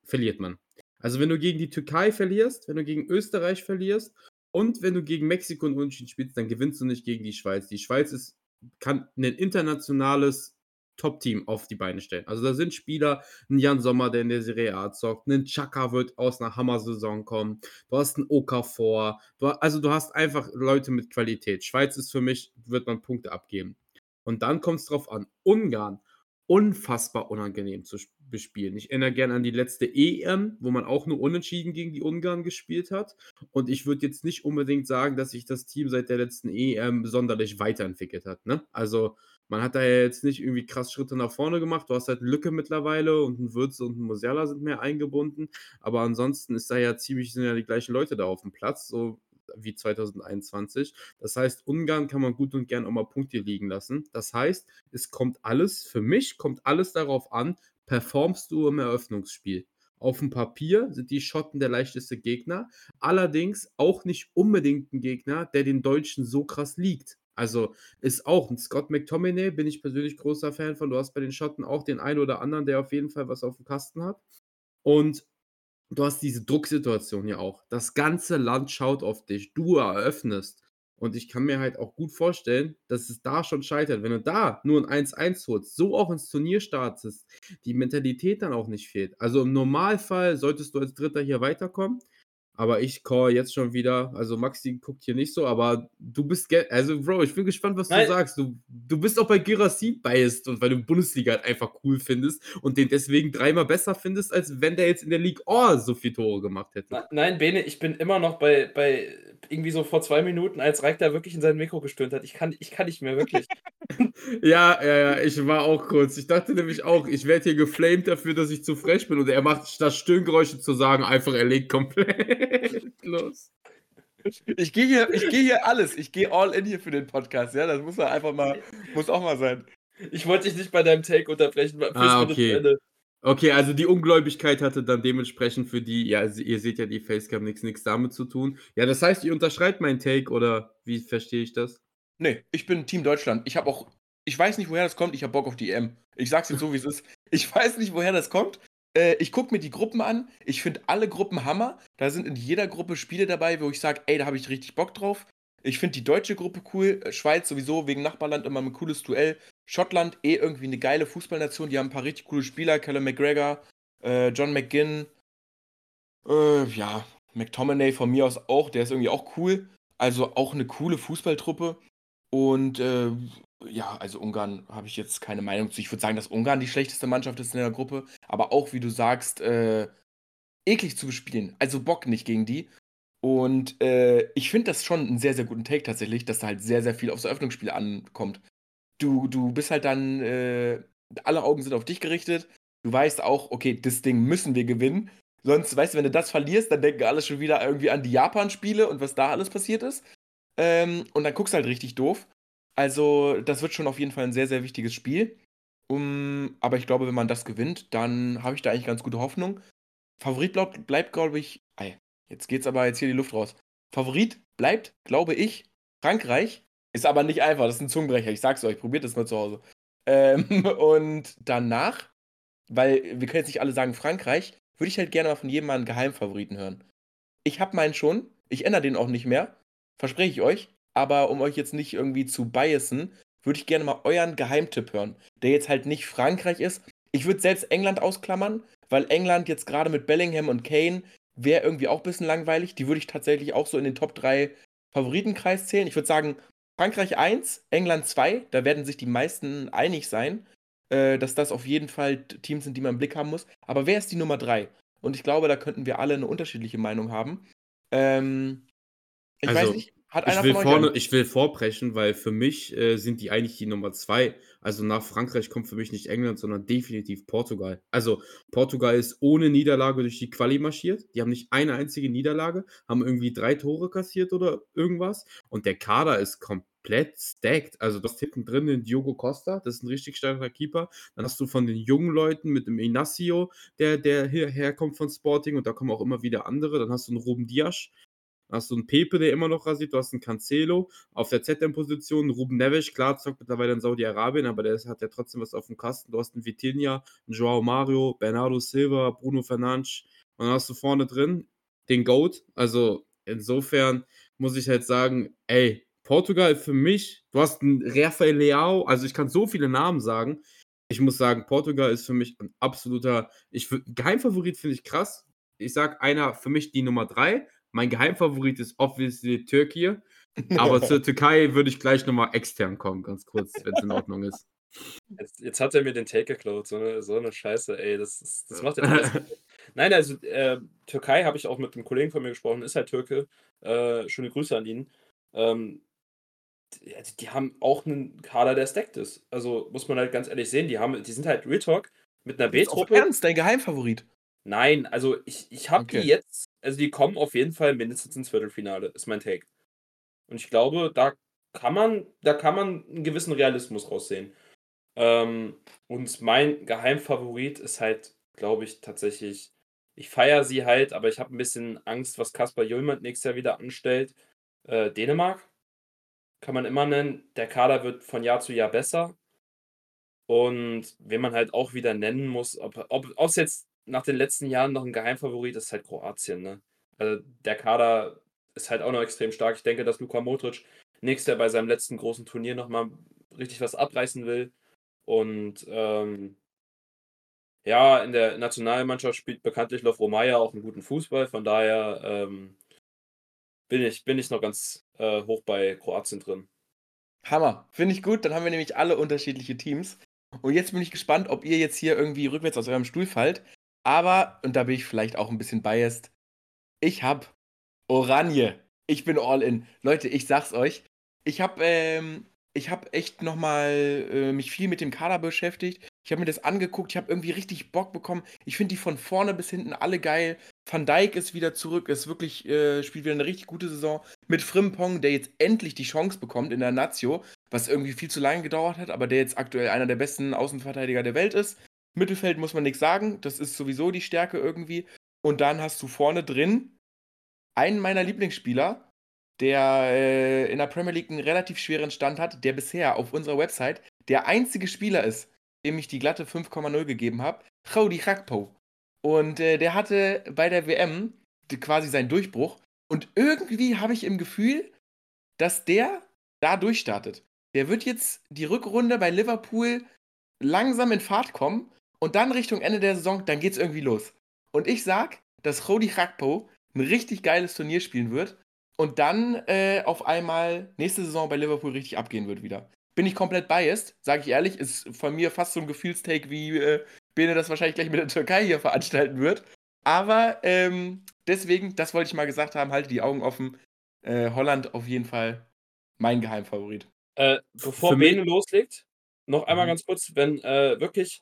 verliert man. Also, wenn du gegen die Türkei verlierst, wenn du gegen Österreich verlierst und wenn du gegen Mexiko und Unentschieden spielst, dann gewinnst du nicht gegen die Schweiz. Die Schweiz ist, kann ein internationales Top-Team auf die Beine stellen. Also da sind Spieler, ein Jan Sommer, der in der Serie A zockt, ein Chaka wird aus einer Hammer-Saison kommen, du hast einen Okafor, du, also du hast einfach Leute mit Qualität. Schweiz ist für mich, wird man Punkte abgeben. Und dann kommt es drauf an, Ungarn, unfassbar unangenehm zu bespielen. Ich erinnere gerne an die letzte EM, wo man auch nur unentschieden gegen die Ungarn gespielt hat. Und ich würde jetzt nicht unbedingt sagen, dass sich das Team seit der letzten EM sonderlich weiterentwickelt hat. Ne? Also man hat da ja jetzt nicht irgendwie krass Schritte nach vorne gemacht. Du hast halt Lücke mittlerweile und ein Würz und ein Musiala sind mehr eingebunden. Aber ansonsten ist da ja ziemlich, sind ja die gleichen Leute da auf dem Platz, so wie 2021. Das heißt, Ungarn kann man gut und gern auch mal Punkte liegen lassen. Das heißt, es kommt alles, für mich kommt alles darauf an, performst du im Eröffnungsspiel. Auf dem Papier sind die Schotten der leichteste Gegner, allerdings auch nicht unbedingt ein Gegner, der den Deutschen so krass liegt. Also ist auch ein Scott McTominay, bin ich persönlich großer Fan von. Du hast bei den Schotten auch den einen oder anderen, der auf jeden Fall was auf dem Kasten hat. Und du hast diese Drucksituation ja auch. Das ganze Land schaut auf dich. Du eröffnest. Und ich kann mir halt auch gut vorstellen, dass es da schon scheitert. Wenn du da nur ein 1-1 holst, so auch ins Turnier startest, die Mentalität dann auch nicht fehlt. Also im Normalfall solltest du als Dritter hier weiterkommen. Aber ich call jetzt schon wieder, also Maxi guckt hier nicht so, aber du bist, also Bro, ich bin gespannt, was Nein. du sagst. Du, du bist auch bei Girassi biased und weil du Bundesliga halt einfach cool findest und den deswegen dreimal besser findest, als wenn der jetzt in der League oh, so viele Tore gemacht hätte. Nein, Bene, ich bin immer noch bei, bei irgendwie so vor zwei Minuten, als Reik da wirklich in sein Mikro gestöhnt hat. Ich kann, ich kann nicht mehr wirklich. ja, ja, ja, ich war auch kurz. Ich dachte nämlich auch, ich werde hier geflamed dafür, dass ich zu frech bin. Und er macht statt Stöhngeräusche zu sagen, einfach, er legt komplett los. Ich gehe hier, ich gehe hier alles. Ich gehe all in hier für den Podcast, ja. Das muss ja einfach mal, muss auch mal sein. Ich wollte dich nicht bei deinem Take unterbrechen. Ah, okay. Okay, also die Ungläubigkeit hatte dann dementsprechend für die, ja, ihr seht ja die Facecam nichts nichts damit zu tun. Ja, das heißt, ihr unterschreibt meinen Take oder wie verstehe ich das? Nee, ich bin Team Deutschland. Ich habe auch, ich weiß nicht, woher das kommt, ich habe Bock auf die EM. Ich sag's jetzt so, wie es ist. Ich weiß nicht, woher das kommt. Äh, ich gucke mir die Gruppen an. Ich finde alle Gruppen Hammer. Da sind in jeder Gruppe Spiele dabei, wo ich sage, ey, da habe ich richtig Bock drauf. Ich finde die deutsche Gruppe cool. Äh, Schweiz sowieso wegen Nachbarland immer ein cooles Duell. Schottland eh irgendwie eine geile Fußballnation. Die haben ein paar richtig coole Spieler. Callum McGregor, äh, John McGinn. Äh, ja, McTominay von mir aus auch. Der ist irgendwie auch cool. Also auch eine coole Fußballtruppe. Und äh, ja, also Ungarn habe ich jetzt keine Meinung zu. Ich würde sagen, dass Ungarn die schlechteste Mannschaft ist in der Gruppe. Aber auch, wie du sagst, äh, eklig zu bespielen. Also Bock nicht gegen die. Und äh, ich finde das schon einen sehr, sehr guten Take tatsächlich, dass da halt sehr, sehr viel aufs Eröffnungsspiel ankommt du, du bist halt dann, äh, alle Augen sind auf dich gerichtet. Du weißt auch, okay, das Ding müssen wir gewinnen. Sonst, weißt du, wenn du das verlierst, dann denken alle schon wieder irgendwie an die Japan-Spiele und was da alles passiert ist. Ähm, und dann guckst du halt richtig doof. Also, das wird schon auf jeden Fall ein sehr, sehr wichtiges Spiel. Um, aber ich glaube, wenn man das gewinnt, dann habe ich da eigentlich ganz gute Hoffnung. Favorit bleibt, bleibt glaube ich. Ey, jetzt geht's aber jetzt hier die Luft raus. Favorit bleibt, glaube ich, Frankreich. Ist aber nicht einfach, das ist ein Zungenbrecher, ich sag's euch, probiert das mal zu Hause. Ähm, und danach, weil wir können jetzt nicht alle sagen Frankreich, würde ich halt gerne mal von jedem mal einen Geheimfavoriten hören. Ich habe meinen schon, ich ändere den auch nicht mehr, verspreche ich euch, aber um euch jetzt nicht irgendwie zu biasen, würde ich gerne mal euren Geheimtipp hören, der jetzt halt nicht Frankreich ist. Ich würde selbst England ausklammern, weil England jetzt gerade mit Bellingham und Kane wäre irgendwie auch ein bisschen langweilig. Die würde ich tatsächlich auch so in den Top 3 Favoritenkreis zählen. Ich würde sagen, Frankreich 1, England 2, da werden sich die meisten einig sein, äh, dass das auf jeden Fall Teams sind, die man im Blick haben muss. Aber wer ist die Nummer 3? Und ich glaube, da könnten wir alle eine unterschiedliche Meinung haben. Ähm, ich also, weiß nicht, hat ich will vorne, Ich will vorbrechen, weil für mich äh, sind die eigentlich die Nummer 2. Also nach Frankreich kommt für mich nicht England, sondern definitiv Portugal. Also Portugal ist ohne Niederlage durch die Quali marschiert. Die haben nicht eine einzige Niederlage, haben irgendwie drei Tore kassiert oder irgendwas. Und der Kader ist komplett stacked. Also, du hast hinten drin den Diogo Costa, das ist ein richtig starker Keeper. Dann hast du von den jungen Leuten mit dem Inacio, der, der hierher kommt von Sporting und da kommen auch immer wieder andere. Dann hast du einen Ruben Diasch, hast du einen Pepe, der immer noch rasiert, du hast einen Cancelo auf der ZM-Position, Ruben Neves, klar, zockt mittlerweile in Saudi-Arabien, aber der hat ja trotzdem was auf dem Kasten. Du hast einen Vitinha, einen Joao Mario, Bernardo Silva, Bruno Fernandes und dann hast du vorne drin den Goat. Also insofern muss ich halt sagen, ey, Portugal für mich, du hast einen Rafael Leao, also ich kann so viele Namen sagen. Ich muss sagen, Portugal ist für mich ein absoluter, ich Geheimfavorit finde ich krass. Ich sage einer für mich die Nummer drei. Mein Geheimfavorit ist obviously Türkei. Aber zur Türkei würde ich gleich nochmal extern kommen, ganz kurz, wenn es in Ordnung ist. Jetzt, jetzt, hat er mir den Take geklaut, so eine, so eine Scheiße, ey. Das, das, das macht jetzt Nein, also äh, Türkei habe ich auch mit einem Kollegen von mir gesprochen, ist halt Türke. Äh, schöne Grüße an ihn. Ähm, die, die haben auch einen Kader, der stacked ist. Also muss man halt ganz ehrlich sehen, die, haben, die sind halt Real Talk mit einer B-Truppe. Ernst, dein Geheimfavorit? Nein, also ich, ich habe okay. die jetzt, also die kommen auf jeden Fall mindestens ins Viertelfinale, ist mein Take. Und ich glaube, da kann man, da kann man einen gewissen Realismus raussehen. Ähm, und mein Geheimfavorit ist halt, glaube ich, tatsächlich, ich feiere sie halt, aber ich habe ein bisschen Angst, was Kaspar Jüllmann nächstes Jahr wieder anstellt. Äh, Dänemark kann man immer nennen. Der Kader wird von Jahr zu Jahr besser. Und wen man halt auch wieder nennen muss, ob, ob es jetzt nach den letzten Jahren noch ein Geheimfavorit ist, halt Kroatien. Ne? Also der Kader ist halt auch noch extrem stark. Ich denke, dass Luka Modric Nix, der bei seinem letzten großen Turnier nochmal richtig was abreißen will. Und ähm, ja, in der Nationalmannschaft spielt bekanntlich Lofromaya auch einen guten Fußball. Von daher ähm, bin, ich, bin ich noch ganz äh, hoch bei Kroatien drin. Hammer, finde ich gut. Dann haben wir nämlich alle unterschiedliche Teams. Und jetzt bin ich gespannt, ob ihr jetzt hier irgendwie rückwärts aus eurem Stuhl fallt. Aber, und da bin ich vielleicht auch ein bisschen biased, ich habe Oranje. Ich bin all in. Leute, ich sag's euch. Ich habe ähm, ich echt nochmal äh, mich viel mit dem Kader beschäftigt. Ich habe mir das angeguckt, ich habe irgendwie richtig Bock bekommen. Ich finde die von vorne bis hinten alle geil. Van Dijk ist wieder zurück, ist wirklich, äh, spielt wieder eine richtig gute Saison. Mit Frimpong, der jetzt endlich die Chance bekommt in der Nazio, was irgendwie viel zu lange gedauert hat, aber der jetzt aktuell einer der besten Außenverteidiger der Welt ist. Mittelfeld muss man nichts sagen, das ist sowieso die Stärke irgendwie. Und dann hast du vorne drin einen meiner Lieblingsspieler, der äh, in der Premier League einen relativ schweren Stand hat, der bisher auf unserer Website der einzige Spieler ist, dem ich die glatte 5,0 gegeben habe, Rodi Gakpo. Und äh, der hatte bei der WM quasi seinen Durchbruch. Und irgendwie habe ich im Gefühl, dass der da durchstartet. Der wird jetzt die Rückrunde bei Liverpool langsam in Fahrt kommen und dann Richtung Ende der Saison, dann geht es irgendwie los. Und ich sag, dass Rodi Gakpo ein richtig geiles Turnier spielen wird und dann äh, auf einmal nächste Saison bei Liverpool richtig abgehen wird wieder. Bin ich komplett biased, sage ich ehrlich, ist von mir fast so ein Gefühlstake, wie äh, Bene das wahrscheinlich gleich mit der Türkei hier veranstalten wird. Aber ähm, deswegen, das wollte ich mal gesagt haben, halte die Augen offen. Äh, Holland auf jeden Fall mein Geheimfavorit. Äh, bevor Bene loslegt, noch einmal mhm. ganz kurz, wenn äh, wirklich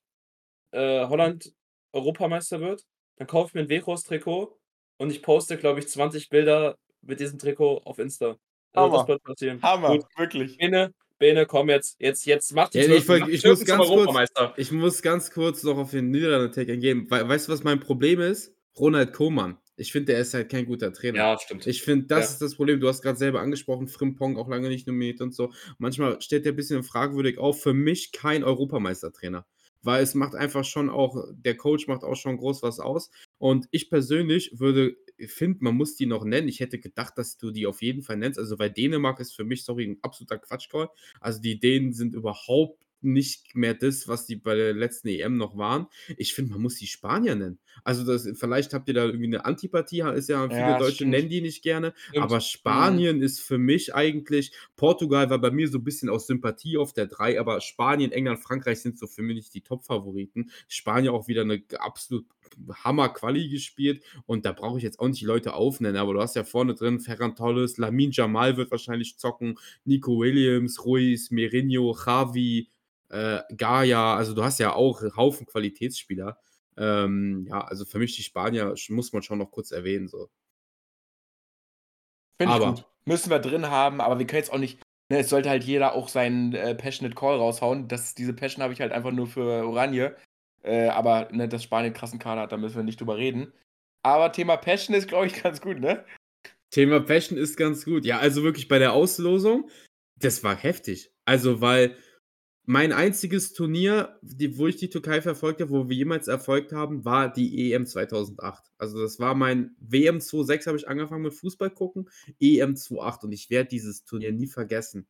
äh, Holland Europameister wird, dann kaufe ich mir ein Vechos-Trikot und ich poste, glaube ich, 20 Bilder mit diesem Trikot auf Insta. Also Hammer. das wird passieren. Hammer, Gut. wirklich. Bene, Bene, komm jetzt, jetzt, jetzt mach die ja, ich, ich, ich muss ganz kurz, ich muss ganz kurz noch auf den Niederlande-Tag eingehen. We weißt du, was mein Problem ist? Ronald Koeman. Ich finde, der ist halt kein guter Trainer. Ja, stimmt. Ich finde, das ja. ist das Problem. Du hast gerade selber angesprochen, Frimpong auch lange nicht nominiert und so. Manchmal steht der ein bisschen fragwürdig auf. Für mich kein Europameistertrainer. Weil es macht einfach schon auch, der Coach macht auch schon groß was aus. Und ich persönlich würde finde, man muss die noch nennen. Ich hätte gedacht, dass du die auf jeden Fall nennst. Also, weil Dänemark ist für mich, sorry, ein absoluter Quatschcall. Also, die Dänen sind überhaupt nicht mehr das, was die bei der letzten EM noch waren. Ich finde, man muss die Spanier nennen. Also das, vielleicht habt ihr da irgendwie eine Antipathie, ist ja viele ja, Deutsche stimmt. nennen die nicht gerne, stimmt. aber Spanien mhm. ist für mich eigentlich, Portugal war bei mir so ein bisschen aus Sympathie auf der 3, aber Spanien, England, Frankreich sind so für mich die Top-Favoriten. Spanien auch wieder eine absolut Hammer-Quali gespielt und da brauche ich jetzt auch nicht die Leute aufnennen, aber du hast ja vorne drin Ferran Torres, Lamin Jamal wird wahrscheinlich zocken, Nico Williams, Ruiz, Merinho, Javi, äh, Gaia, also du hast ja auch einen Haufen Qualitätsspieler. Ähm, ja, also für mich die Spanier muss man schon noch kurz erwähnen. So. Finde ich gut. Müssen wir drin haben, aber wir können jetzt auch nicht. Ne, es sollte halt jeder auch seinen äh, Passionate Call raushauen. Das, diese Passion habe ich halt einfach nur für Oranje. Äh, aber ne, dass Spanien krassen Kader hat, da müssen wir nicht drüber reden. Aber Thema Passion ist, glaube ich, ganz gut, ne? Thema Passion ist ganz gut. Ja, also wirklich bei der Auslosung, das war heftig. Also, weil mein einziges Turnier, die, wo ich die Türkei verfolgt habe, wo wir jemals erfolgt haben, war die EM 2008. Also das war mein WM 26 habe ich angefangen mit Fußball gucken, EM 28 und ich werde dieses Turnier nie vergessen.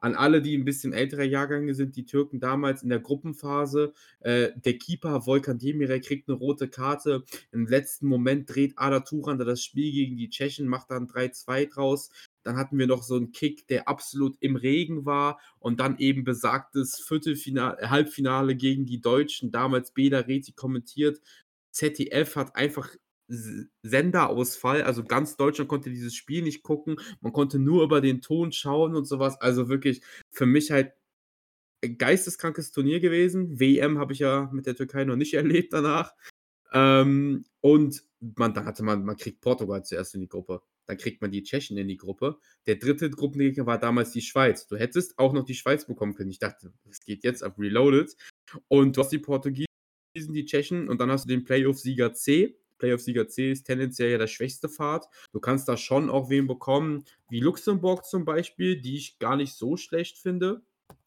An alle, die ein bisschen ältere Jahrgänge sind, die Türken damals in der Gruppenphase, äh, der Keeper Volkan Demirel kriegt eine rote Karte. Im letzten Moment dreht Ada Turan das Spiel gegen die Tschechen, macht dann 3-2 draus. Dann hatten wir noch so einen Kick, der absolut im Regen war und dann eben besagtes Viertelfinale, Halbfinale gegen die Deutschen, damals Beda Reti kommentiert. ZDF hat einfach Senderausfall, also ganz Deutschland konnte dieses Spiel nicht gucken, man konnte nur über den Ton schauen und sowas. Also wirklich für mich halt geisteskrankes Turnier gewesen. WM habe ich ja mit der Türkei noch nicht erlebt danach. Ähm, und man, da hatte man, man kriegt Portugal zuerst in die Gruppe dann kriegt man die Tschechen in die Gruppe. Der dritte Gruppengegner war damals die Schweiz. Du hättest auch noch die Schweiz bekommen können. Ich dachte, das geht jetzt ab Reloaded. Und du hast die Portugiesen, die Tschechen und dann hast du den Playoff-Sieger C. Playoff-Sieger C ist tendenziell ja der schwächste Pfad. Du kannst da schon auch wen bekommen, wie Luxemburg zum Beispiel, die ich gar nicht so schlecht finde.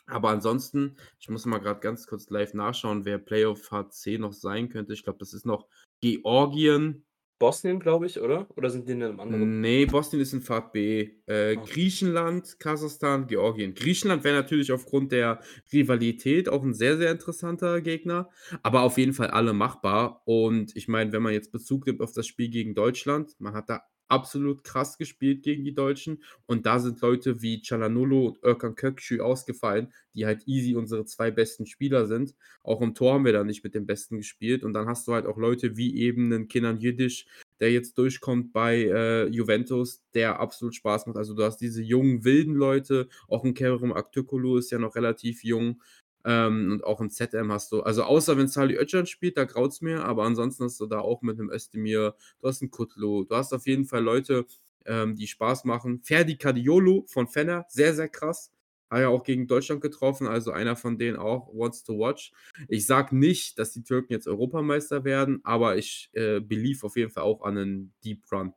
Aber ansonsten, ich muss mal gerade ganz kurz live nachschauen, wer Playoff Pfad C noch sein könnte. Ich glaube, das ist noch Georgien, Bosnien, glaube ich, oder? Oder sind die in einem anderen? Nee, Bosnien ist in Fahrt B. Äh, Okay. Griechenland, Kasachstan, Georgien. Griechenland wäre natürlich aufgrund der Rivalität auch ein sehr, sehr interessanter Gegner, aber auf jeden Fall alle machbar. Und ich meine, wenn man jetzt Bezug nimmt auf das Spiel gegen Deutschland, man hat da absolut krass gespielt gegen die Deutschen und da sind Leute wie Çalhanoğlu und Özcan Kökçü ausgefallen, die halt easy unsere zwei besten Spieler sind. Auch im Tor haben wir da nicht mit den Besten gespielt und dann hast du halt auch Leute wie eben 'nen Kenan Yildiz, der jetzt durchkommt bei, äh, Juventus, der absolut Spaß macht. Also, du hast diese jungen, wilden Leute, auch 'n Kerem Aktürkoğlu ist ja noch relativ jung, ähm, und auch 'n ZM hast du also, außer wenn Salih Özcan spielt, da graut's mir, aber ansonsten hast du da auch mit 'nem Özdemir, du hast 'n Kutlu, du hast auf jeden Fall Leute, ähm, die Spaß machen. Ferdi Kadiolu von Fener, sehr, sehr krass. Hat ja auch gegen Deutschland getroffen, also einer von denen auch wants to watch. Ich sage nicht, dass die Türken jetzt Europameister werden, aber ich, äh, believe auf jeden Fall auch an 'nen Deep Run.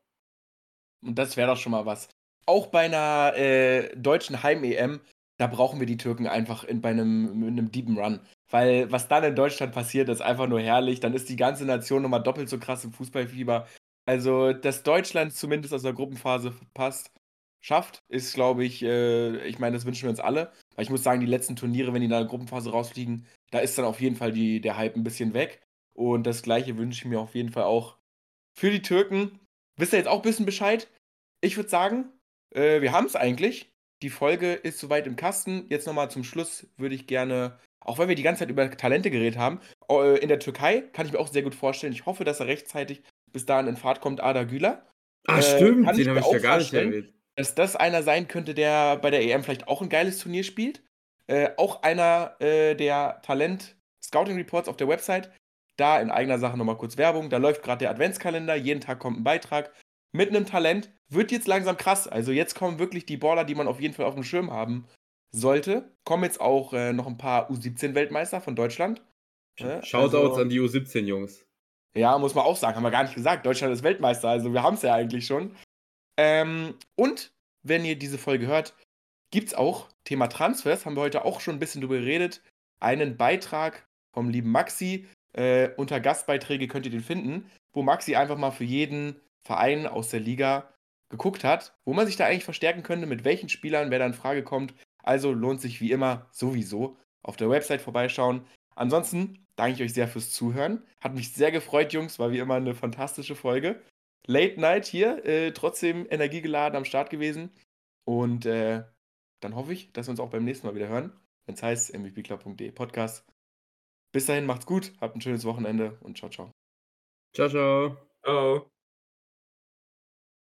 Und das wäre doch schon mal was. Auch bei einer äh, deutschen Heim-EM, da brauchen wir die Türken einfach in bei 'nem mit 'nem deepen Run. Weil was dann in Deutschland passiert, ist einfach nur herrlich. Dann ist die ganze Nation noch mal doppelt so krass im Fußballfieber. Also, dass Deutschland zumindest aus der Gruppenphase passt schafft, ist, glaube ich äh, ich meine, das wünschen wir uns alle. Weil ich muss sagen, die letzten Turniere, wenn die in der Gruppenphase rausfliegen, da ist dann auf jeden Fall die der Hype 'n bisschen weg. Und das Gleiche wünsche ich mir auf jeden Fall auch für die Türken. Wisst ihr jetzt auch bisschen Bescheid? Ich würde sagen, äh, wir haben's eigentlich. Die Folge ist so weit im Kasten. Jetzt noch mal zum Schluss würde ich gerne auch wenn wir die ganze Zeit über Talente geredet haben, äh, in der Türkei kann ich mir auch sehr gut vorstellen. Ich hoffe, dass er rechtzeitig bis dahin in Fahrt kommt, Arda Güler. Ah, Äh, stimmt, ich den habe ich ja gar nicht erwähnt. dass das einer sein könnte, der bei der EM vielleicht auch 'n geiles Turnier spielt. Äh, auch einer, äh, der Talent-Scouting-Reports auf der Website. Da in eigener Sache noch mal kurz Werbung. Da läuft grad der Adventskalender. Jeden Tag kommt 'n Beitrag mit 'nem Talent. Wird jetzt langsam krass. Also, jetzt kommen wirklich die Baller, die man auf jeden Fall aufm Schirm haben sollte. Kommen jetzt auch, äh, noch 'n paar U17-Weltmeister von Deutschland, ne? Shoutouts Also an die U17-Jungs. Ja, muss man auch sagen, haben wir gar nicht gesagt. Deutschland ist Weltmeister, also wir haben's ja eigentlich schon. Ähm, und wenn ihr diese Folge hört, gibt's auch Thema Transfers, haben wir heute auch schon 'n bisschen drüber geredet, einen Beitrag vom lieben Maxi. Äh, unter Gastbeiträge könnt ihr den finden, wo Maxi einfach mal für jeden Verein aus der Liga geguckt hat, wo man sich da eigentlich verstärken könnte, mit welchen Spielern, wer da in Frage kommt. Also, lohnt sich wie immer sowieso auf der Website vorbeischauen. Ansonsten danke ich euch sehr fürs Zuhören. Hat mich sehr gefreut, Jungs, war wie immer 'ne fantastische Folge. Late Night hier, äh, trotzdem energiegeladen am Start gewesen. Und, äh, dann hoffe ich, dass wir uns auch beim nächsten Mal wieder hören, wenn's heißt mvpclub.de Podcast. Bis dahin, macht's gut, habt 'n schönes Wochenende und tschau, tschau. Tschau, tschau. Tschau.